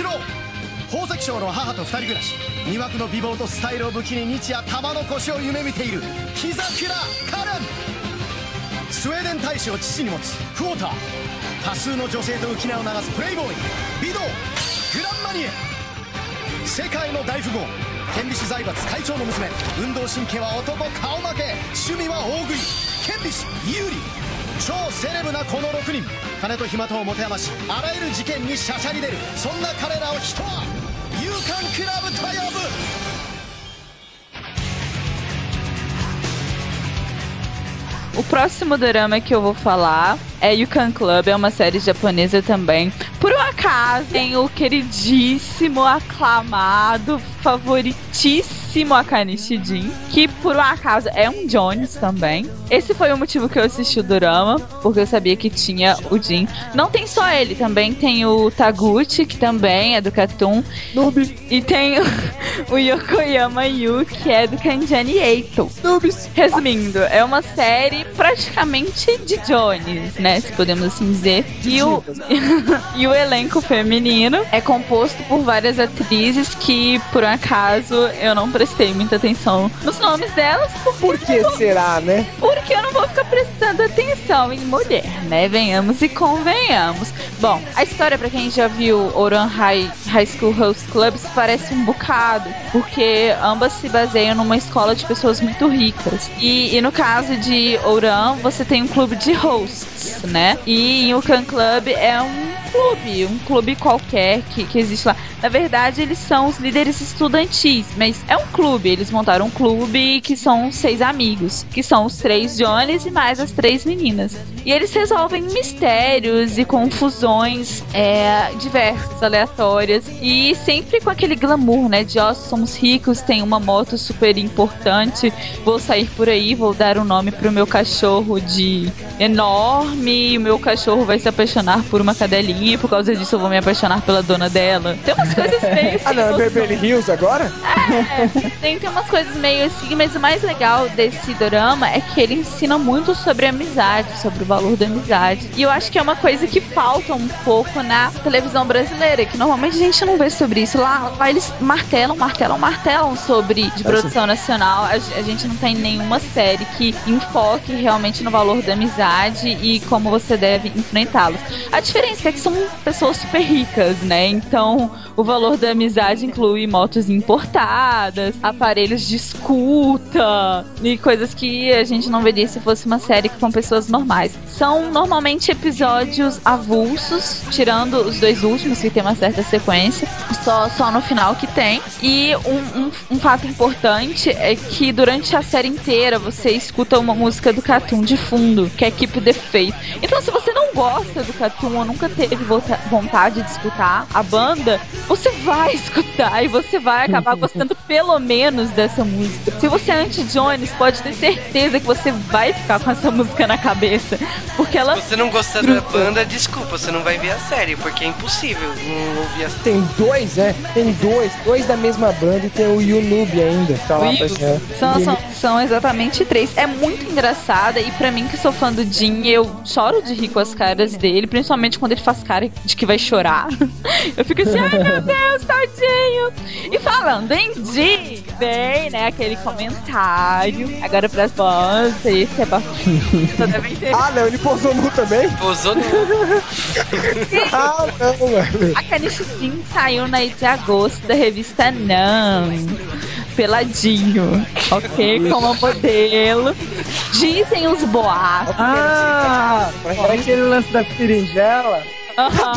宗清志郎宝石商の母と二人暮らし。魅惑の美貌とスタイルを武器に日夜玉の腰を夢見ている。木桜カレンスウェーデン大使を父に持つ。クォーター。多数の女性と浮き名を流すプレイボーイ。ビドウグランマニエ。世界の大富豪。剣美士財閥会長の娘。運動神経は男顔負け。趣味は大食い。剣美士有利。超セレブなこの6人金と暇とを持て余しあらゆる事件にしゃしゃり出るそんな彼らを人は勇敢クラブと呼ぶ O próximo drama que eu vou falar é Yukon Club, é uma série japonesa também. Por um acaso, tem o queridíssimo, aclamado, favoritíssimo Akane Shijin, que por um acaso é um Jones também. Esse foi o motivo que eu assisti o drama, porque eu sabia que tinha o Jin. Não tem só ele, também tem o Taguchi, que também é do. Noob. E tem o, o Yokoyama Yu, que é do Kanjani Eito. Noobs. Resumindo, é uma série praticamente de Jones, né? Se podemos assim dizer. E o, e o elenco feminino é composto por várias atrizes que, por um acaso, eu não prestei muita atenção nos nomes delas, Por que será, né? porque eu não vou ficar prestando atenção em mulher, né? Venhamos e convenhamos. Bom, a história, pra quem já viu Oran High, High School Host Club, se parece um bocado, porque ambas se baseiam numa escola de pessoas muito ricas. E, e no caso de Oran, você tem um clube de hosts, né? E em Ucan Club é um clube, um clube qualquer que, que existe lá. Na verdade, eles são os líderes estudantis, mas é um clube. Eles montaram um clube que são seis amigos, que são os três Jones e mais as três meninas. E eles resolvem mistérios e confusões é, diversas, aleatórias, e sempre com aquele glamour, né? De ó, somos ricos, tem uma moto super importante, vou sair por aí, vou dar um nome pro meu cachorro de enorme, e o meu cachorro vai se apaixonar por uma cadelinha, e por causa disso eu vou me apaixonar pela dona dela. Tem umas coisas meio. Ah, não, é. Beverly Hills agora? É, tem, tem umas coisas meio assim, mas o mais legal desse drama é que ele ensina muito sobre amizade, sobre valor da amizade. E eu acho que é uma coisa que falta um pouco na televisão brasileira, que normalmente a gente não vê sobre isso. Lá, lá eles martelam, martelam, martelam sobre de produção nacional. A, a gente não tem nenhuma série que enfoque realmente no valor da amizade e como você deve enfrentá-los. A diferença é que são pessoas super ricas, né? Então o valor da amizade inclui motos importadas, aparelhos de escuta e coisas que a gente não veria se fosse uma série com pessoas normais. São normalmente episódios avulsos, tirando os dois últimos, que tem uma certa sequência, só, só no final que tem. E um, um, um fato importante é que durante a série inteira você escuta uma música do Cartoon de fundo, que é Keep the Faith. Então, se você não gosta do Cartoon ou nunca teve vontade de escutar a banda, você vai escutar e você vai acabar gostando pelo menos dessa música. Se você é anti-Jones, pode ter certeza que você vai ficar com essa música na cabeça. Porque ela Se você não gostar da banda, desculpa, você não vai ver a série, porque é impossível não ouvir a Tem dois, né? Tem dois. Dois da mesma banda e tem o Yunub ainda. Tá lá pra. São, são, são exatamente três. É muito engraçada e pra mim que sou fã do Jin, eu choro de rir com as caras dele, principalmente quando ele faz cara de que vai chorar. Eu fico assim, ai meu Deus, tadinho. E falando em Jin, vem, né, aquele comentário. Agora pras fãs, esse é bafo. Ah, não, ele posou nu também? Posou no... Ah, não, mano. A Kanishi Jin saiu na de agosto da revista Não. Peladinho, ok? Como modelo. Dizem os boatos. Ah, é aquele lance da berinjela. Aham.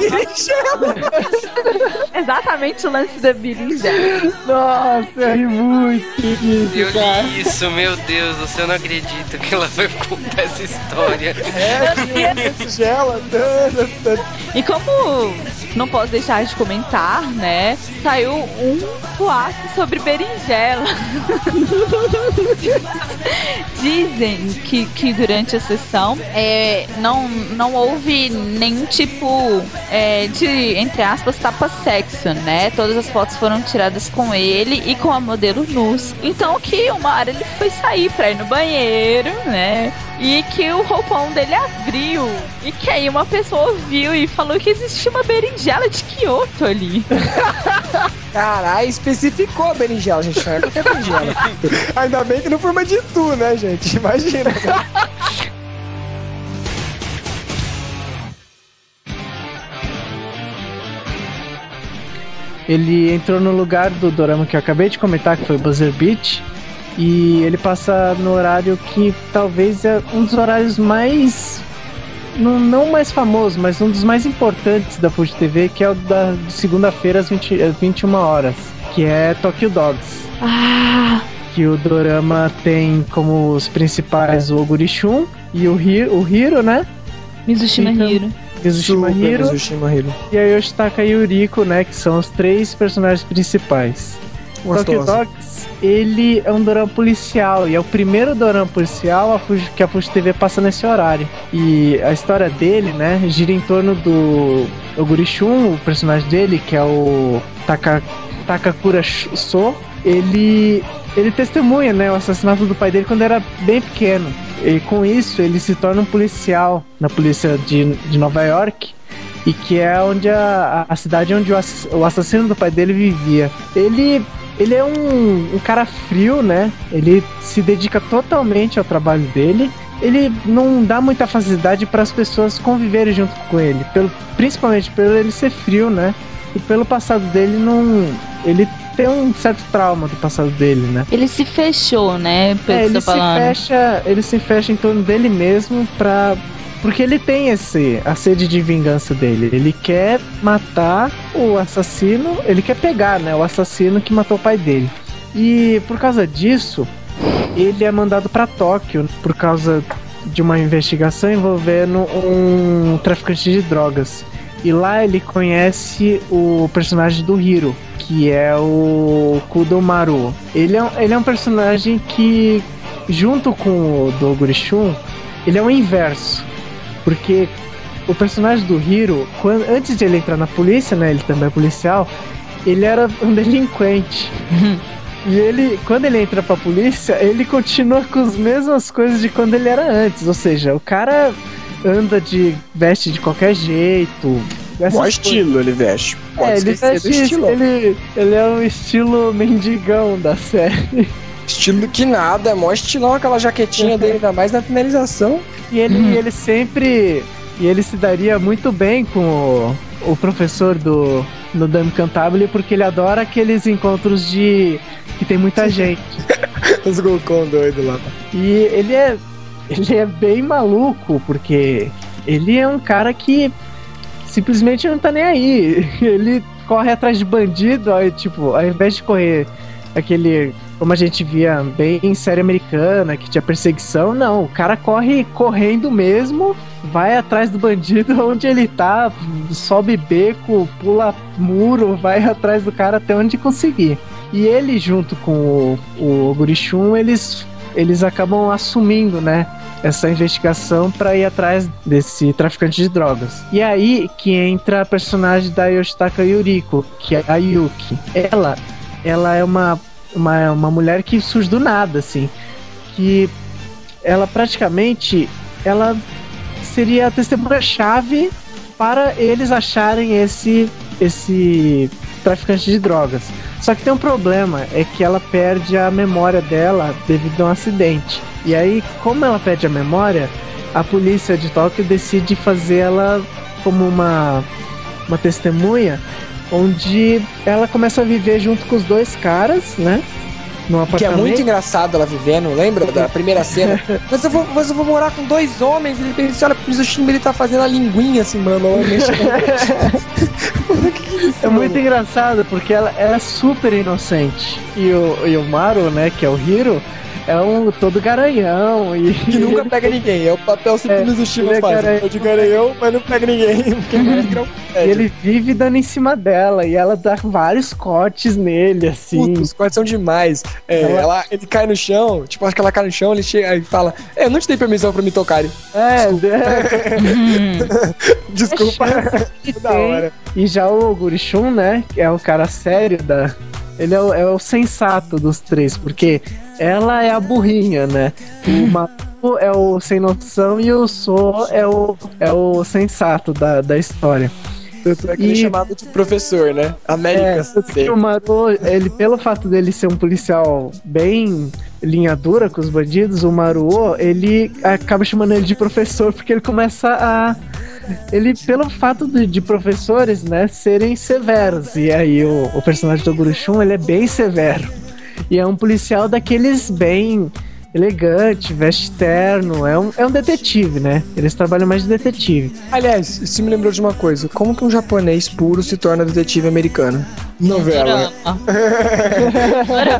Exatamente o lance da berinjela. Nossa, eu ri muito disso, Eu cara. li isso, meu Deus, do céu, eu não acredito que ela vai contar essa história. É, gela. E como não posso deixar de comentar, né? Saiu um boato sobre berinjela. Dizem que, que durante a sessão é, não, não houve nenhum tipo é, de, entre aspas, tapa-sexo, né? Todas as fotos foram tiradas com ele e com a modelo nus. Então que uma hora ele foi sair pra ir no banheiro, né? E que o roupão dele abriu. E que aí uma pessoa viu e falou que existia uma berinjela de Kyoto ali. Caralho, especificou a berinjela, gente. Não é qualquer berinjela. Ainda bem que não forma de tu, né, gente? Imagina. ele entrou no lugar do dorama que eu acabei de comentar, que foi Buzzer Beat. E ele passa no horário que talvez é um dos horários mais. Não, não mais famoso, mas um dos mais importantes da Fuji TV, que é o da segunda-feira às, 20, às 21 horas, que é Tokyo Dogs. Ah, Que o dorama tem como os principais o Oguri-shun e o Hiro, o Hiro né? Mizushima Então, Hiro. Mizushima Hiro Mizushima Hiro. e a Yoshitaka Yuriko, né? Que são os três personagens principais. Tokyo Gostosa. Dogs, ele é um dorama policial e é o primeiro dorama policial a Fuji- que a Fuji TV passa nesse horário. E a história dele, né, gira em torno do Oguri-shun, o personagem dele, que é o Taka, Takakura So. Ele ele testemunha, né, o assassinato do pai dele quando era bem pequeno. E com isso ele se torna um policial na polícia de, de Nova York e que é onde a, a cidade onde o assassino do pai dele vivia. Ele ele é um, um cara frio, né? Ele se dedica totalmente ao trabalho dele. Ele não dá muita facilidade para as pessoas conviverem junto com ele, pelo, principalmente pelo ele ser frio, né? E pelo passado dele não, ele tem um certo trauma do passado dele, né? Ele se fechou, né? Pelo É, ele se tá falando. fecha, ele se fecha em torno dele mesmo pra porque ele tem esse a sede de vingança dele. Ele quer matar o assassino, ele quer pegar, né, o assassino que matou o pai dele. E por causa disso, ele é mandado pra Tóquio por causa de uma investigação envolvendo um traficante de drogas. E lá ele conhece o personagem do Hiro, que é o Kudomaru. Ele é, um- ele é um personagem que, junto com o do Oguri-shun, ele é o inverso. Porque o personagem do Hiro, quando, antes de ele entrar na polícia, né, ele também é policial, ele era um delinquente. E ele, quando ele entra pra polícia, ele continua com as mesmas coisas de quando ele era antes. Ou seja, o cara anda de veste de qualquer jeito. coisas. estilo ele veste. Pode É, ele, veste, estilo. ele, ele é um estilo mendigão da série. Estilo que nada, é mó estilão aquela jaquetinha dele, ainda mais na finalização. E ele, Uhum. ele sempre. E ele se daria muito bem com o, o professor do no Dame Cantabile, porque ele adora aqueles encontros de. que tem muita gente. Os Gokon doido lá. E ele é. Ele é bem maluco, porque ele é um cara que simplesmente não tá nem aí. Ele corre atrás de bandido, aí, tipo, ao invés de correr aquele. Como a gente via bem em série americana, que tinha perseguição, não. O cara corre correndo mesmo, vai atrás do bandido onde ele tá, sobe beco, pula muro, vai atrás do cara até onde conseguir. E ele, junto com o, o Gurishun, eles, eles acabam assumindo, né? Essa investigação para ir atrás desse traficante de drogas. E aí que entra a personagem da Yoshitaka Yuriko, que é a Yuki. Ela, ela é uma, uma, uma mulher que surge do nada, assim. Que ela praticamente ela seria a testemunha-chave para eles acharem esse esse traficante de drogas. Só que tem um problema, é que ela perde a memória dela devido a um acidente. E aí, como ela perde a memória, a polícia de Tóquio decide fazer ela como uma uma testemunha, onde ela começa a viver junto com os dois caras, né? Que é muito engraçado ela vivendo, lembra da primeira cena? mas, eu vou, mas eu vou morar com dois homens. Ele pensa, olha, o Shimba, ele tá fazendo a linguinha assim, mano. Ela mexe- É muito engraçado porque ela, ela é super inocente. E o, e o Maru, né, que é o Hiro, é um todo garanhão e. Que nunca pega ninguém. É o papel simples É, do é faz. garanhão. É de garanhão, mas não pega ninguém. Porque E ele vive dando em cima dela e ela dá vários cortes nele, assim. Puta, os cortes são demais. É, Ela- ela... ele cai no chão, tipo, acho que ela cai no chão, ele chega e fala: É, eu não te dei permissão pra me tocar. É, é. Desculpa. que da hora. E já o Gurishun, né, que é o cara sério da. Ele é o, é o sensato dos três, porque ela é a burrinha, né? O Maru é o sem noção e o So é o, é o sensato da, da história. Tanto é que ele é E- chamado de professor, né? América. É, que o Maru, ele, pelo fato dele ser um policial bem linha dura com os bandidos, o Maruo, ele acaba chamando ele de professor porque ele começa a, ele, pelo fato de, de professores, né, serem severos. E aí o, o personagem do Gurushun, ele é bem severo. E é um policial daqueles bem elegante, veste terno, é um, é um detetive, né? Eles trabalham mais de detetive. Aliás, isso me lembrou de uma coisa. Como que um japonês puro se torna detetive americano? Novela.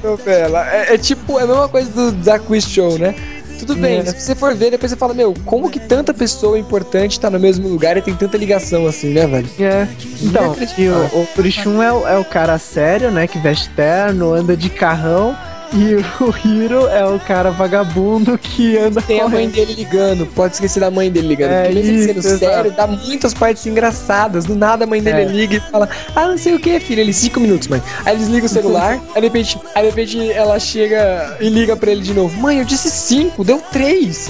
Novela. É, é tipo, é a mesma coisa do da quiz show, né? Tudo bem, É. se você for ver, depois você fala, meu, como que tanta pessoa importante tá no mesmo lugar e tem tanta ligação assim, né, velho? É. Então, o, o é, é o cara sério, né? Que veste terno, anda de carrão. E o Hiro é o cara vagabundo que anda Tem a mãe correndo. dele ligando, pode esquecer da mãe dele ligando. É Porque mesmo ele sendo isso, sério, exato. dá muitas partes engraçadas. Do nada a mãe dele É. liga e fala, ah, não sei o que, filho. Ele, cinco minutos, mãe. Aí eles ligam o celular, aí de repente, aí de repente ela chega e liga pra ele de novo. Mãe, eu disse cinco, deu três.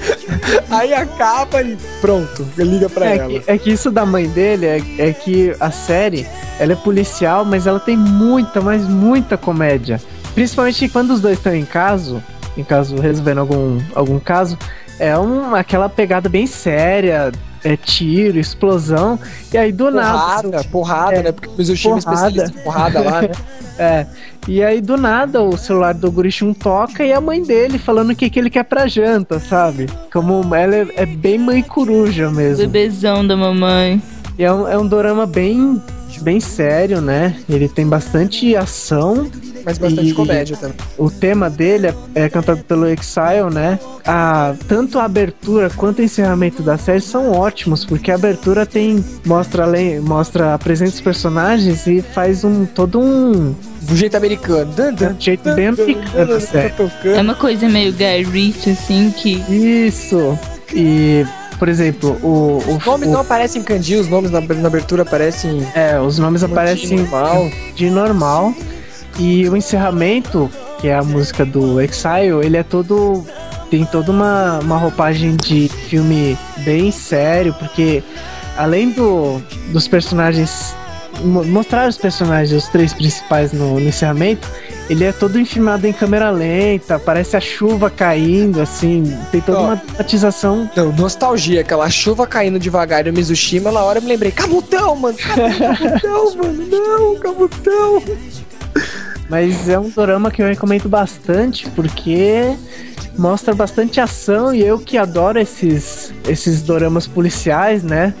aí acaba e pronto, liga pra É ela. que, é que isso da mãe dele é, é que a série ela é policial, mas ela tem muita, mas muita comédia. Principalmente quando os dois estão em caso, em caso resolvendo algum, algum caso, é um, aquela pegada bem séria, é tiro, explosão, e aí do nada. Porrada, porrada, É, né? Porque o Mizushima é porrada. especialista em porrada lá, né? É. E aí do nada o celular do Gurishun toca e a mãe dele falando o que, que ele quer pra janta, sabe? Como ela é, é bem mãe coruja mesmo. Bebezão da mamãe. E é um, é um dorama bem, bem sério, né? Ele tem bastante ação. Mas bastante E- comédia também. O tema dele é, é cantado pelo Exile, né? A, tanto a abertura quanto o encerramento da série são ótimos, porque a abertura tem mostra além, mostra a presença dos personagens e faz um todo um, Do jeito americano. Dan, um jeito dan, bem americano, tá É uma coisa meio Guy Ritchie, assim, que Isso. E por exemplo, o, o, Os nomes o- não aparecem em kanji, os nomes na, na abertura aparecem é, os nomes aparecem normal. de normal. E o encerramento, que é a música do Exile, ele é todo. Tem toda uma, uma roupagem de filme bem sério, porque além do, dos personagens. Mo- Mostrar os personagens, os três principais no, no encerramento, ele é todo filmado em câmera lenta, parece a chuva caindo, assim, tem toda Ó. uma dramatização. Não, nostalgia, aquela chuva caindo devagar e o Mizushima, na hora eu me lembrei, Cabutão, mano! Cabutão, mano! Não, Cabutão! Mas é um dorama que eu recomendo bastante porque mostra bastante ação e eu que adoro esses esses doramas policiais, né?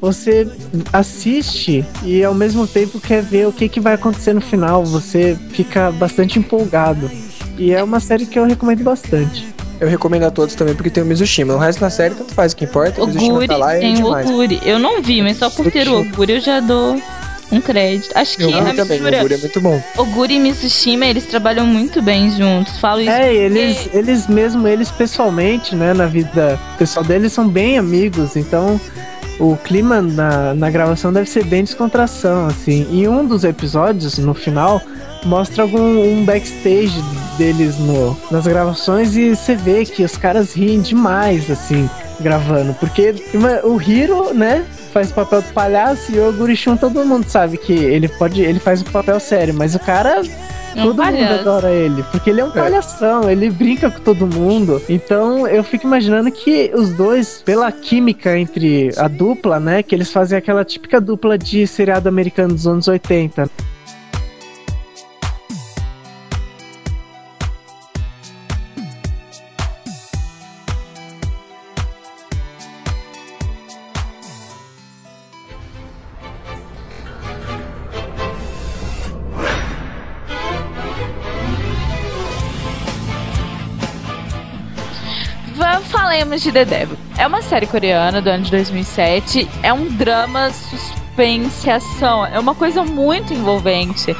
Você assiste e ao mesmo tempo quer ver o que, que vai acontecer no final, você fica bastante empolgado. E é uma série que eu recomendo bastante. Eu recomendo a todos também porque tem o Mizushima. O resto da série, tanto faz o que importa. O Mizushima Oguri tá lá e é tem o demais. Oguri. Eu não vi, mas só por ter o Oguri eu já dou um crédito. Acho que Eu a também, o mistura Oguri é muito bom. Oguri e Mitsushima, eles trabalham muito bem juntos. Falo isso É, eles, porque- eles mesmo, eles pessoalmente, né, na vida pessoal deles, são bem amigos, então o clima na, na gravação deve ser bem descontração, assim. E um dos episódios, no final, mostra algum um backstage deles no, nas gravações e você vê que os caras riem demais, assim, gravando. Porque o Hiro, né, faz o papel do palhaço e o Gurishun todo mundo sabe que ele pode, ele faz o papel sério, mas o cara É um todo mundo palhaço. adora ele, porque ele é um palhação, ele brinca com todo mundo. Então eu fico imaginando que os dois, pela química entre a dupla, né, que eles fazem aquela típica dupla de seriado americano dos anos 80. De The Devil. É uma série coreana do ano de 2007. É um drama, suspense, ação. É uma coisa muito envolvente.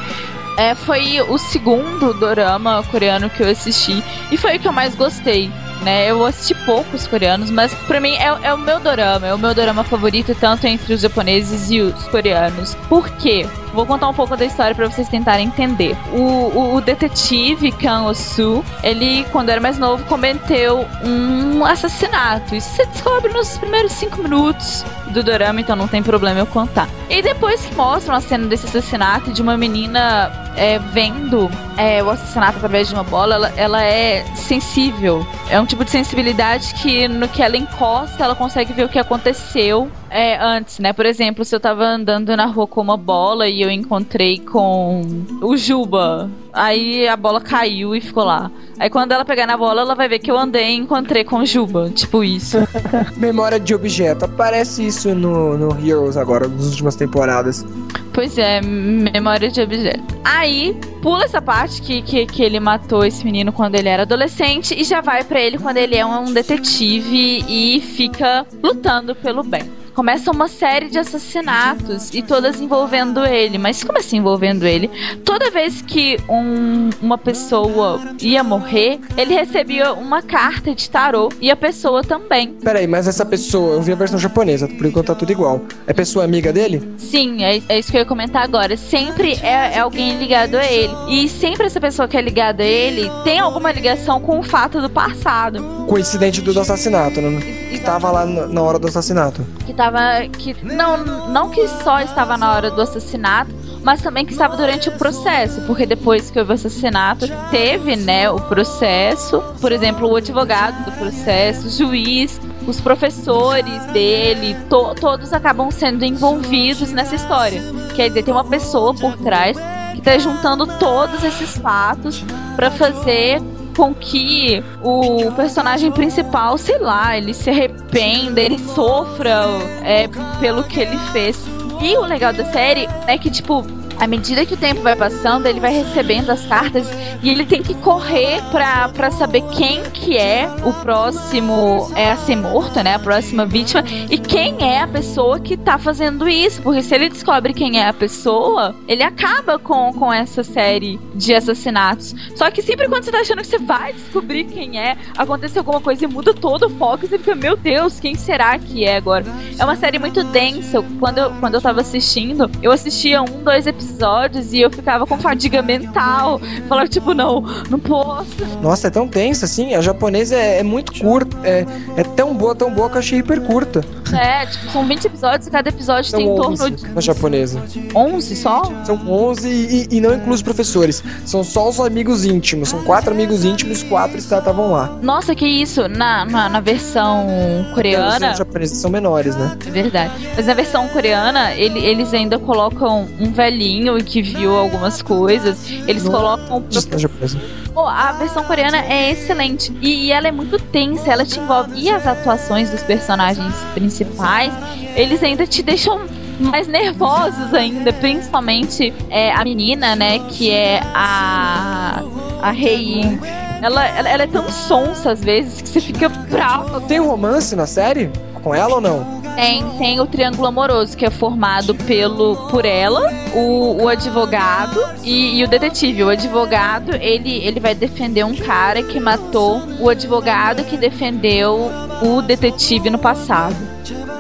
É, foi o segundo dorama coreano que eu assisti e foi o que eu mais gostei. Né? Eu assisti poucos coreanos, mas pra mim é, é o meu dorama, é o meu dorama favorito, tanto entre os japoneses e os coreanos. Por quê? Vou contar um pouco da história pra vocês tentarem entender. O, o, o detetive Kang Osu, ele, quando era mais novo, cometeu um assassinato. Isso você descobre nos primeiros cinco minutos do dorama, então não tem problema eu contar. E depois que mostram a cena desse assassinato de uma menina é, vendo é, o assassinato através de uma bola, ela, ela é sensível. É um tipo de sensibilidade que no que ela encosta, ela consegue ver o que aconteceu é, antes, né? Por exemplo, se eu tava andando na rua com uma bola e eu encontrei com o Juba, aí a bola caiu e ficou lá. Aí quando ela pegar na bola, ela vai ver que eu andei e encontrei com o Juba. Tipo isso. Memória de objeto. Aparece isso no, no Heroes agora, nas últimas temporadas. Pois é, memória de objeto. Aí, pula essa parte que, que, que ele matou esse menino quando ele era adolescente e já vai pra ele quando ele é um detetive e fica lutando pelo bem começa uma série de assassinatos e todas envolvendo ele. Mas como assim envolvendo ele? Toda vez que um, uma pessoa ia morrer, ele recebia uma carta de tarô e a pessoa também. Peraí, mas essa pessoa, eu vi a versão japonesa, por enquanto tá tudo igual. É pessoa amiga dele? Sim, é, é isso que eu ia comentar agora. Sempre é, é alguém ligado a ele. E sempre essa pessoa que é ligada a ele tem alguma ligação com o fato do passado. Com o incidente do assassinato, né? Que tava lá na hora do assassinato. Que estava que não não que só estava na hora do assassinato, mas também que estava durante o processo, porque depois que houve o assassinato, teve, né, o processo, por exemplo, o advogado do processo, o juiz, os professores dele, to todos acabam sendo envolvidos nessa história. Quer dizer, tem uma pessoa por trás que está juntando todos esses fatos para fazer com que o personagem principal, sei lá, ele se arrependa, ele sofra é, pelo que ele fez. E o legal da série é que, tipo, à medida que o tempo vai passando, ele vai recebendo as cartas e ele tem que correr pra, pra saber quem que é o próximo é a ser morto, né? A próxima vítima e quem é a pessoa que tá fazendo isso. Porque se ele descobre quem é a pessoa, ele acaba com, com essa série de assassinatos. Só que sempre quando você tá achando que você vai descobrir quem é, acontece alguma coisa e muda todo o foco e você fica, meu Deus, quem será que é agora? É uma série muito densa. Quando eu, quando eu tava assistindo, eu assistia um, dois episódios episódios e eu ficava com fadiga mental. Falava, tipo, não, não posso. Nossa, é tão tensa assim. A japonesa é, é muito curta. É, é tão boa, tão boa que eu achei hiper curta. É, tipo, são 20 episódios e cada episódio São tem em 11 torno de. na japonesa. 11 só? São 11 e, e não inclui os professores. São só os amigos íntimos. São quatro amigos íntimos, quatro estavam lá. Nossa, que isso. Na, na, na versão coreana. Os japoneses são menores, né? É verdade. Mas na versão coreana, ele- eles ainda colocam um velhinho que viu algumas coisas. Eles Não. colocam. o Diz na japonesa. Pô, a versão coreana é excelente. E, e ela é muito tensa, ela te envolve. E as atuações dos personagens principais, eles ainda te deixam mais nervosos ainda. Principalmente é, a menina, né? Que é a. A Rei. Ela, ela, ela é tão sonsa às vezes que você fica bravo. Tem romance na série? Com ela ou não? Tem, tem o triângulo amoroso, que é formado pelo por ela, o, o advogado e, e o detetive. O advogado, ele, ele vai defender um cara que matou o advogado que defendeu o detetive no passado.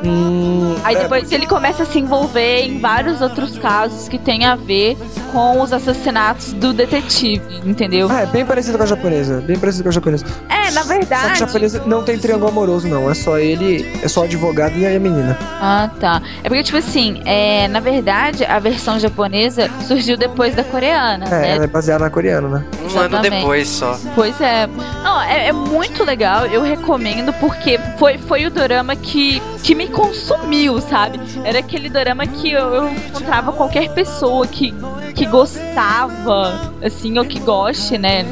Hum, Aí depois ele começa a se envolver em vários outros casos que tem a ver com os assassinatos do detetive, entendeu? Ah, é bem parecido com a japonesa. Bem parecido com a japonesa. É, na Só que a verdade. japonesa não tem triângulo amoroso, não. É só ele, é só o advogado e a menina. Ah, tá. É porque, tipo assim, é, na verdade, a versão japonesa surgiu depois da coreana, É, né? ela é baseada na coreana, né? Um ano depois só. Pois é. Não, é, é muito legal, eu recomendo, porque foi, foi o dorama que, que me consumiu, sabe? Era aquele dorama que eu, eu encontrava qualquer pessoa que, que gostava, assim, ou que goste, né?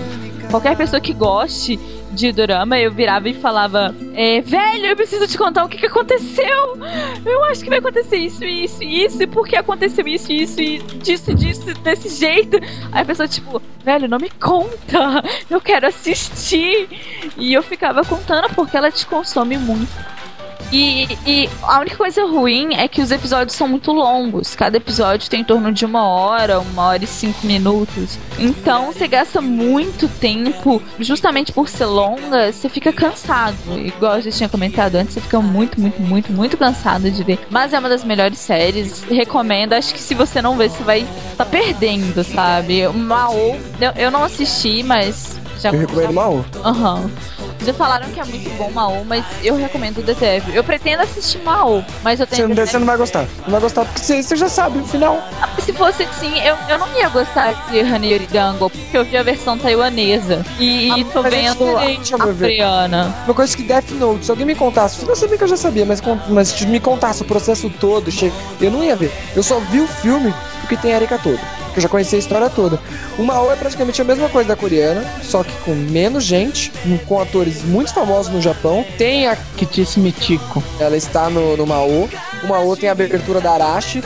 Qualquer pessoa que goste de dorama, eu virava e falava: é, Velho, eu preciso te contar o que, que aconteceu. Eu acho que vai acontecer isso, isso, isso, e por que aconteceu isso, isso, e disso, disso, desse jeito. Aí a pessoa, tipo, velho, não me conta, eu quero assistir. E eu ficava contando porque ela te consome muito. E, e a única coisa ruim é que os episódios são muito longos. Cada episódio tem em torno de uma hora, uma hora e cinco minutos. Então você gasta muito tempo, justamente por ser longa, você fica cansado. Igual eu já tinha comentado antes, você fica muito, muito, muito, muito cansado de ver. Mas é uma das melhores séries. Recomendo. Acho que se você não ver, você vai tá perdendo, sabe? O Mao, eu, eu não assisti, mas já. Eu recomendo Mao. Aham. Já falaram que é muito bom Mao, mas eu recomendo The Devil. Eu pretendo assistir Mao, mas eu Você tenho. não, você não vai gostar. Não vai gostar porque você, você já sabe o final. Se fosse assim, eu, eu não ia gostar de Haneyori Dango, porque eu vi a versão taiwanesa. E, Ah, e tô vendo a ver. coreana. Uma coisa que Death Note, se alguém me contasse, eu sabia que eu já sabia, mas, mas se me contasse o processo todo, eu não ia ver. Eu só vi o filme tem a Erika toda. Porque eu já conhecia a história toda. O Mao é praticamente a mesma coisa da coreana, só que com menos gente, com atores muito famosos no Japão. Tem a. Kitice Mitico. Ela está no, no Mao. O Mao tem a abertura da Arashi.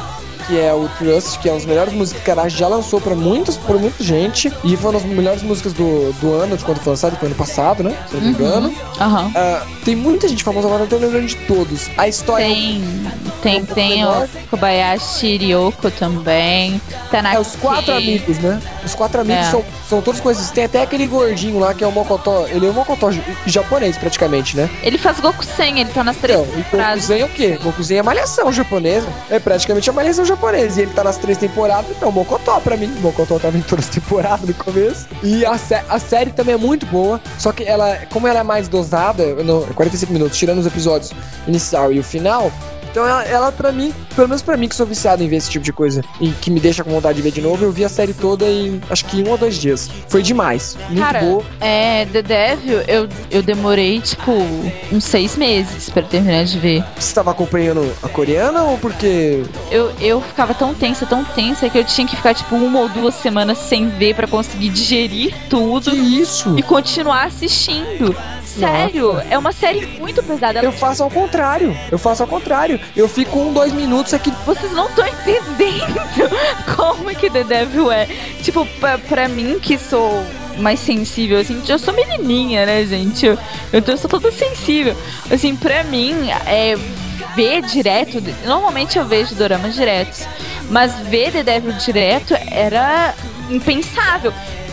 Que é o Trust, que é uma das melhores músicas que a Arashi já lançou pra muitos, pra muita gente. E foi uma das melhores músicas do, do ano, de quando foi lançado, foi ano passado, né? Se eu não me engano. Aham. Ah, tem muita gente famosa agora, não tô lembrando de todos. A história Tem, tem, um tem menor. o Kobayashi Ryoko também. Tanaka. é os quatro amigos, né? Os quatro amigos É. são, são todos conhecidos. Tem até aquele gordinho lá que é o Mokotó. Ele é o Mokotó j- japonês, praticamente, né? Ele faz Gokusen, ele tá nas três Então, e temporadas. Gokuzen é o quê? Gokuzen é malhação japonesa. É praticamente a malhação japonesa. E ele tá nas três temporadas, então Mokotó pra mim. Mokotó tava em todas as temporadas no começo. E a, sé- a série também é muito boa. Só que ela, como ela é mais dosada, no 45 minutos, tirando os episódios inicial e o final. Então ela, ela pra mim, pelo menos pra mim que sou viciado em ver esse tipo de coisa e que me deixa com vontade de ver de novo, eu vi a série toda em acho que um ou dois dias. Foi demais. Muito Cara, boa. É, The Devil, eu, eu demorei, tipo, uns seis meses pra terminar de ver. Você tava acompanhando a coreana ou porque. Eu, eu ficava tão tensa, tão tensa, que eu tinha que ficar, tipo, uma ou duas semanas sem ver pra conseguir digerir tudo Que isso? e continuar assistindo. Sério, é uma série muito pesada. Eu faço ao contrário. Eu faço ao contrário. Eu fico um, dois minutos aqui. Vocês não estão entendendo como que The Devil é. Tipo, pra, pra mim que sou mais sensível, assim, eu sou menininha, né, gente? Eu, eu sou toda sensível. Assim, pra mim, é ver direto. Normalmente eu vejo doramas diretos. Mas ver The Devil direto era impensável.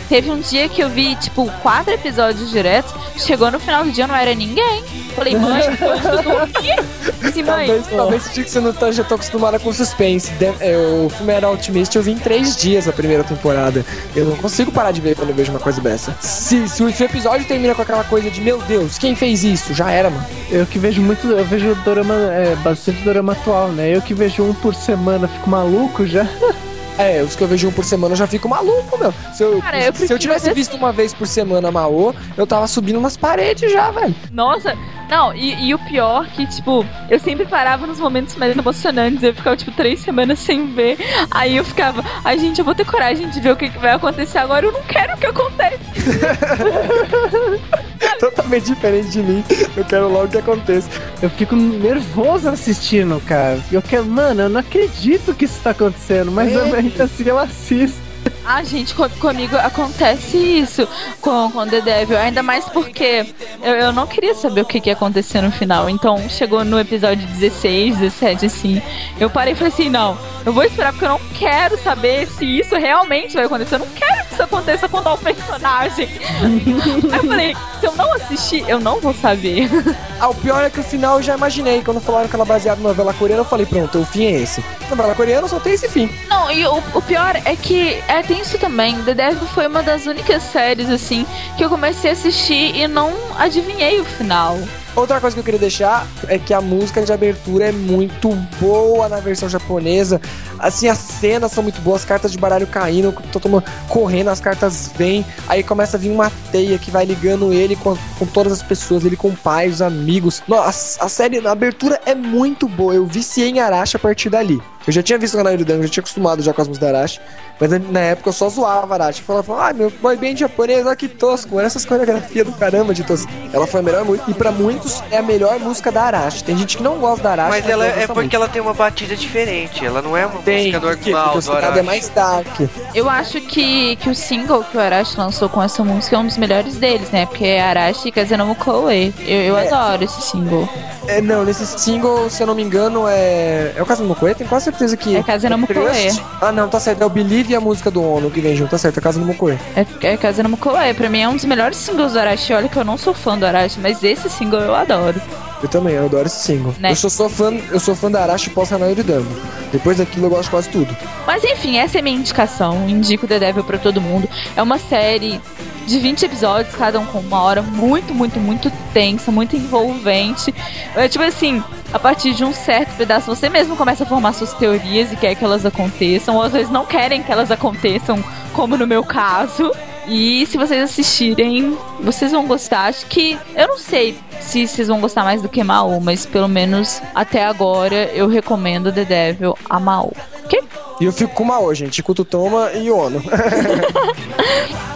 Teve um dia que eu vi, tipo, quatro episódios diretos. Chegou no final do dia, não era ninguém. Falei, mãe, eu tô mãe, Talvez, talvez seja que você não tá, já tô acostumada com suspense. De- é, o filme era Ultimate, eu vi em três dias a primeira temporada. Eu não consigo parar de ver quando eu vejo uma coisa dessa. Se, se o se o episódio termina com aquela coisa de meu Deus, quem fez isso? Já era, mano. Eu que vejo muito, eu vejo dorama, é, bastante dorama atual, né? Eu que vejo um por semana, fico maluco já. É, os que eu vejo um por semana eu já fico maluco, meu. Se eu, Cara, eu se eu tivesse ver- visto uma vez por semana Maô, eu tava subindo umas paredes já, velho. Nossa, não, e, e o pior que, tipo, eu sempre parava nos momentos mais emocionantes, eu ficava, tipo, três semanas sem ver, aí eu ficava, ai, gente, eu vou ter coragem de ver o que, que vai acontecer agora, eu não quero que aconteça. Totalmente diferente de mim. Eu quero logo que aconteça. Eu fico nervoso assistindo, cara. Eu quero, mano, eu não acredito que isso tá acontecendo, mas É. eu, ainda assim eu assisto. Ah, gente, co- comigo acontece isso com, com The Devil, ainda mais porque eu, eu não queria saber o que, que ia acontecer no final, então chegou no episódio 16, 17, assim, eu parei e falei assim, não, eu vou esperar porque eu não quero saber se isso realmente vai acontecer, eu não quero que isso aconteça com o personagem. Aí eu falei, se eu não assistir, eu não vou saber. Ah, o pior é que o final eu já imaginei. Quando falaram que ela é baseada numa novela coreana, eu falei, pronto, o fim é esse. Novela coreana só tem esse fim. Não, e o, o pior é que é, tem isso também. The Devil foi uma das únicas séries, assim, que eu comecei a assistir e não adivinhei o final. Outra coisa que eu queria deixar é que a música de abertura é muito boa na versão japonesa. Assim, as cenas são muito boas, as cartas de baralho caindo, tô tomando, correndo, as cartas vêm, aí começa a vir uma teia que vai ligando ele com, com todas as pessoas, ele com o pai, os amigos. Nossa, a, série, a abertura é muito boa. Eu viciei em Arashi a partir dali. Eu já tinha visto o canal do Dan, eu já tinha acostumado já com as músicas da Arashi, mas na- época eu só zoava Arashi. Eu falava, ai meu boy band japonês, olha que tosco, olha essas coreografias do caramba de tosco. Ela foi a melhor e pra muitos é a melhor música da Arashi. Tem gente que não gosta da Arashi, Mas ela é porque ela tem uma batida diferente. Ela não é uma Tem, música porque, normal do Arashi. é mais dark. Eu acho que, que o single que o Arashi lançou com essa música é um dos melhores deles, né? Porque é Arashi Kazenomu Koe. Eu, eu É. adoro esse single. É, não, nesse single, se eu não me engano, é. É o caso do Mokoe? Tenho quase certeza que. É Kazenomu Koe. Trust? Ah, não, tá certo. É o Believe e a música do ONU que vem junto, tá certo. É do Mokoe. É, é Kazenomu Koe. Pra mim é um dos melhores singles do Arashi. Olha que eu não sou fã do Arashi, mas esse single eu adoro. Eu também, eu adoro esse single. Né? Eu sou, sou fã, eu sou fã da Arashi pós Hanai Dama. Depois daquilo eu gosto de quase tudo. Mas enfim, essa é a minha indicação. Indico The Devil pra todo mundo. É uma série de 20 episódios, cada um com uma hora, muito, muito, muito tensa, muito envolvente. É tipo assim, a partir de um certo pedaço, você mesmo começa a formar suas teorias e quer que elas aconteçam, ou às vezes não querem que elas aconteçam, como no meu caso. E se vocês assistirem, vocês vão gostar. Acho que. Eu não sei se vocês vão gostar mais do que Mao, mas pelo menos até agora eu recomendo The Devil a Mao. Ok? E eu fico com Mao, gente. Com Toma e Ono.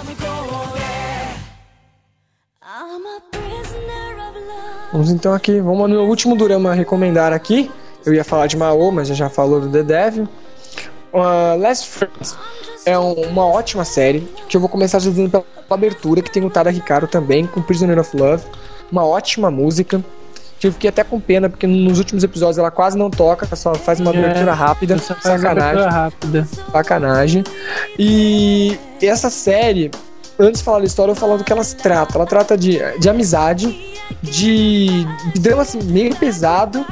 Vamos então aqui, vamos no último Durama recomendar aqui. Eu ia falar de Mao, mas já falou do The Devil. Uh, Last Friends é um, uma ótima série que eu vou começar dizendo pela abertura, que tem o Tada Ricardo também, com Prisoner of Love. Uma ótima música. Eu fiquei até com pena, porque nos últimos episódios ela quase não toca, só faz uma é, abertura rápida. Só faz sacanagem. Abertura rápida. Sacanagem. E essa série, antes de falar da história, eu vou falar do que elas tratam. Ela trata de, de amizade, de, de drama assim, meio pesado,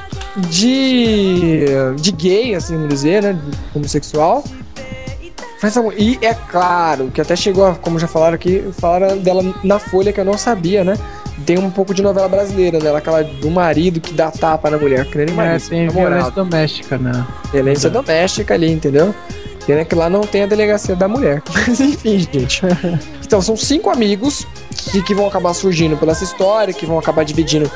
de, de gay, assim, vamos dizer, né? Homossexual. E é claro que até chegou, como já falaram aqui, falaram dela na Folha que eu não sabia, né? Tem um pouco de novela brasileira, né? Aquela do marido que dá tapa na mulher, que nem é, tem violência doméstica, né? Violência doméstica ali, entendeu? Pena que lá não tem a delegacia da mulher. Mas enfim, gente. Então, são cinco amigos que, que vão acabar surgindo pela essa história, que vão acabar dividindo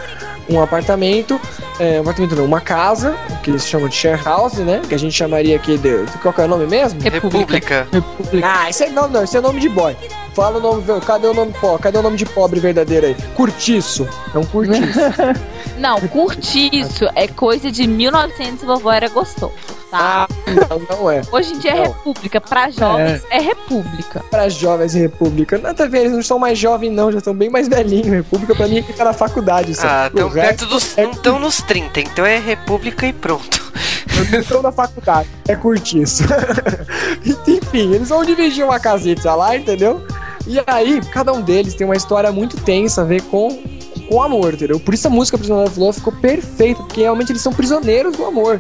um apartamento, é, um apartamento não, uma casa, que eles chamam de share house, né? Que a gente chamaria aqui de. Qual que é o nome mesmo? República. República. Ah, isso é, não, não, isso é nome de boy. Fala o nome, cadê o nome pobre? Cadê o nome de pobre verdadeiro aí? Curtiço. É um curtiço. não, curtiço é coisa de 1900 vovó era gostoso. Tá? Ah, não, não é. Hoje em dia é não. é república. Pra jovens é. é república. Pra jovens é república. Nada a ver, eles não são mais jovens, não, já estão bem mais velhinhos. República pra mim é que tá na faculdade. Ah, estão perto dos. É... Não estão nos 30, então é república e pronto. Estão na faculdade. É curtiço. Enfim, eles vão dividir uma caseta lá, entendeu? E aí, cada um deles tem uma história muito tensa a ver com com amor, entendeu? Por isso a música Prisioneiro of Love ficou perfeita, porque realmente eles são prisioneiros do amor.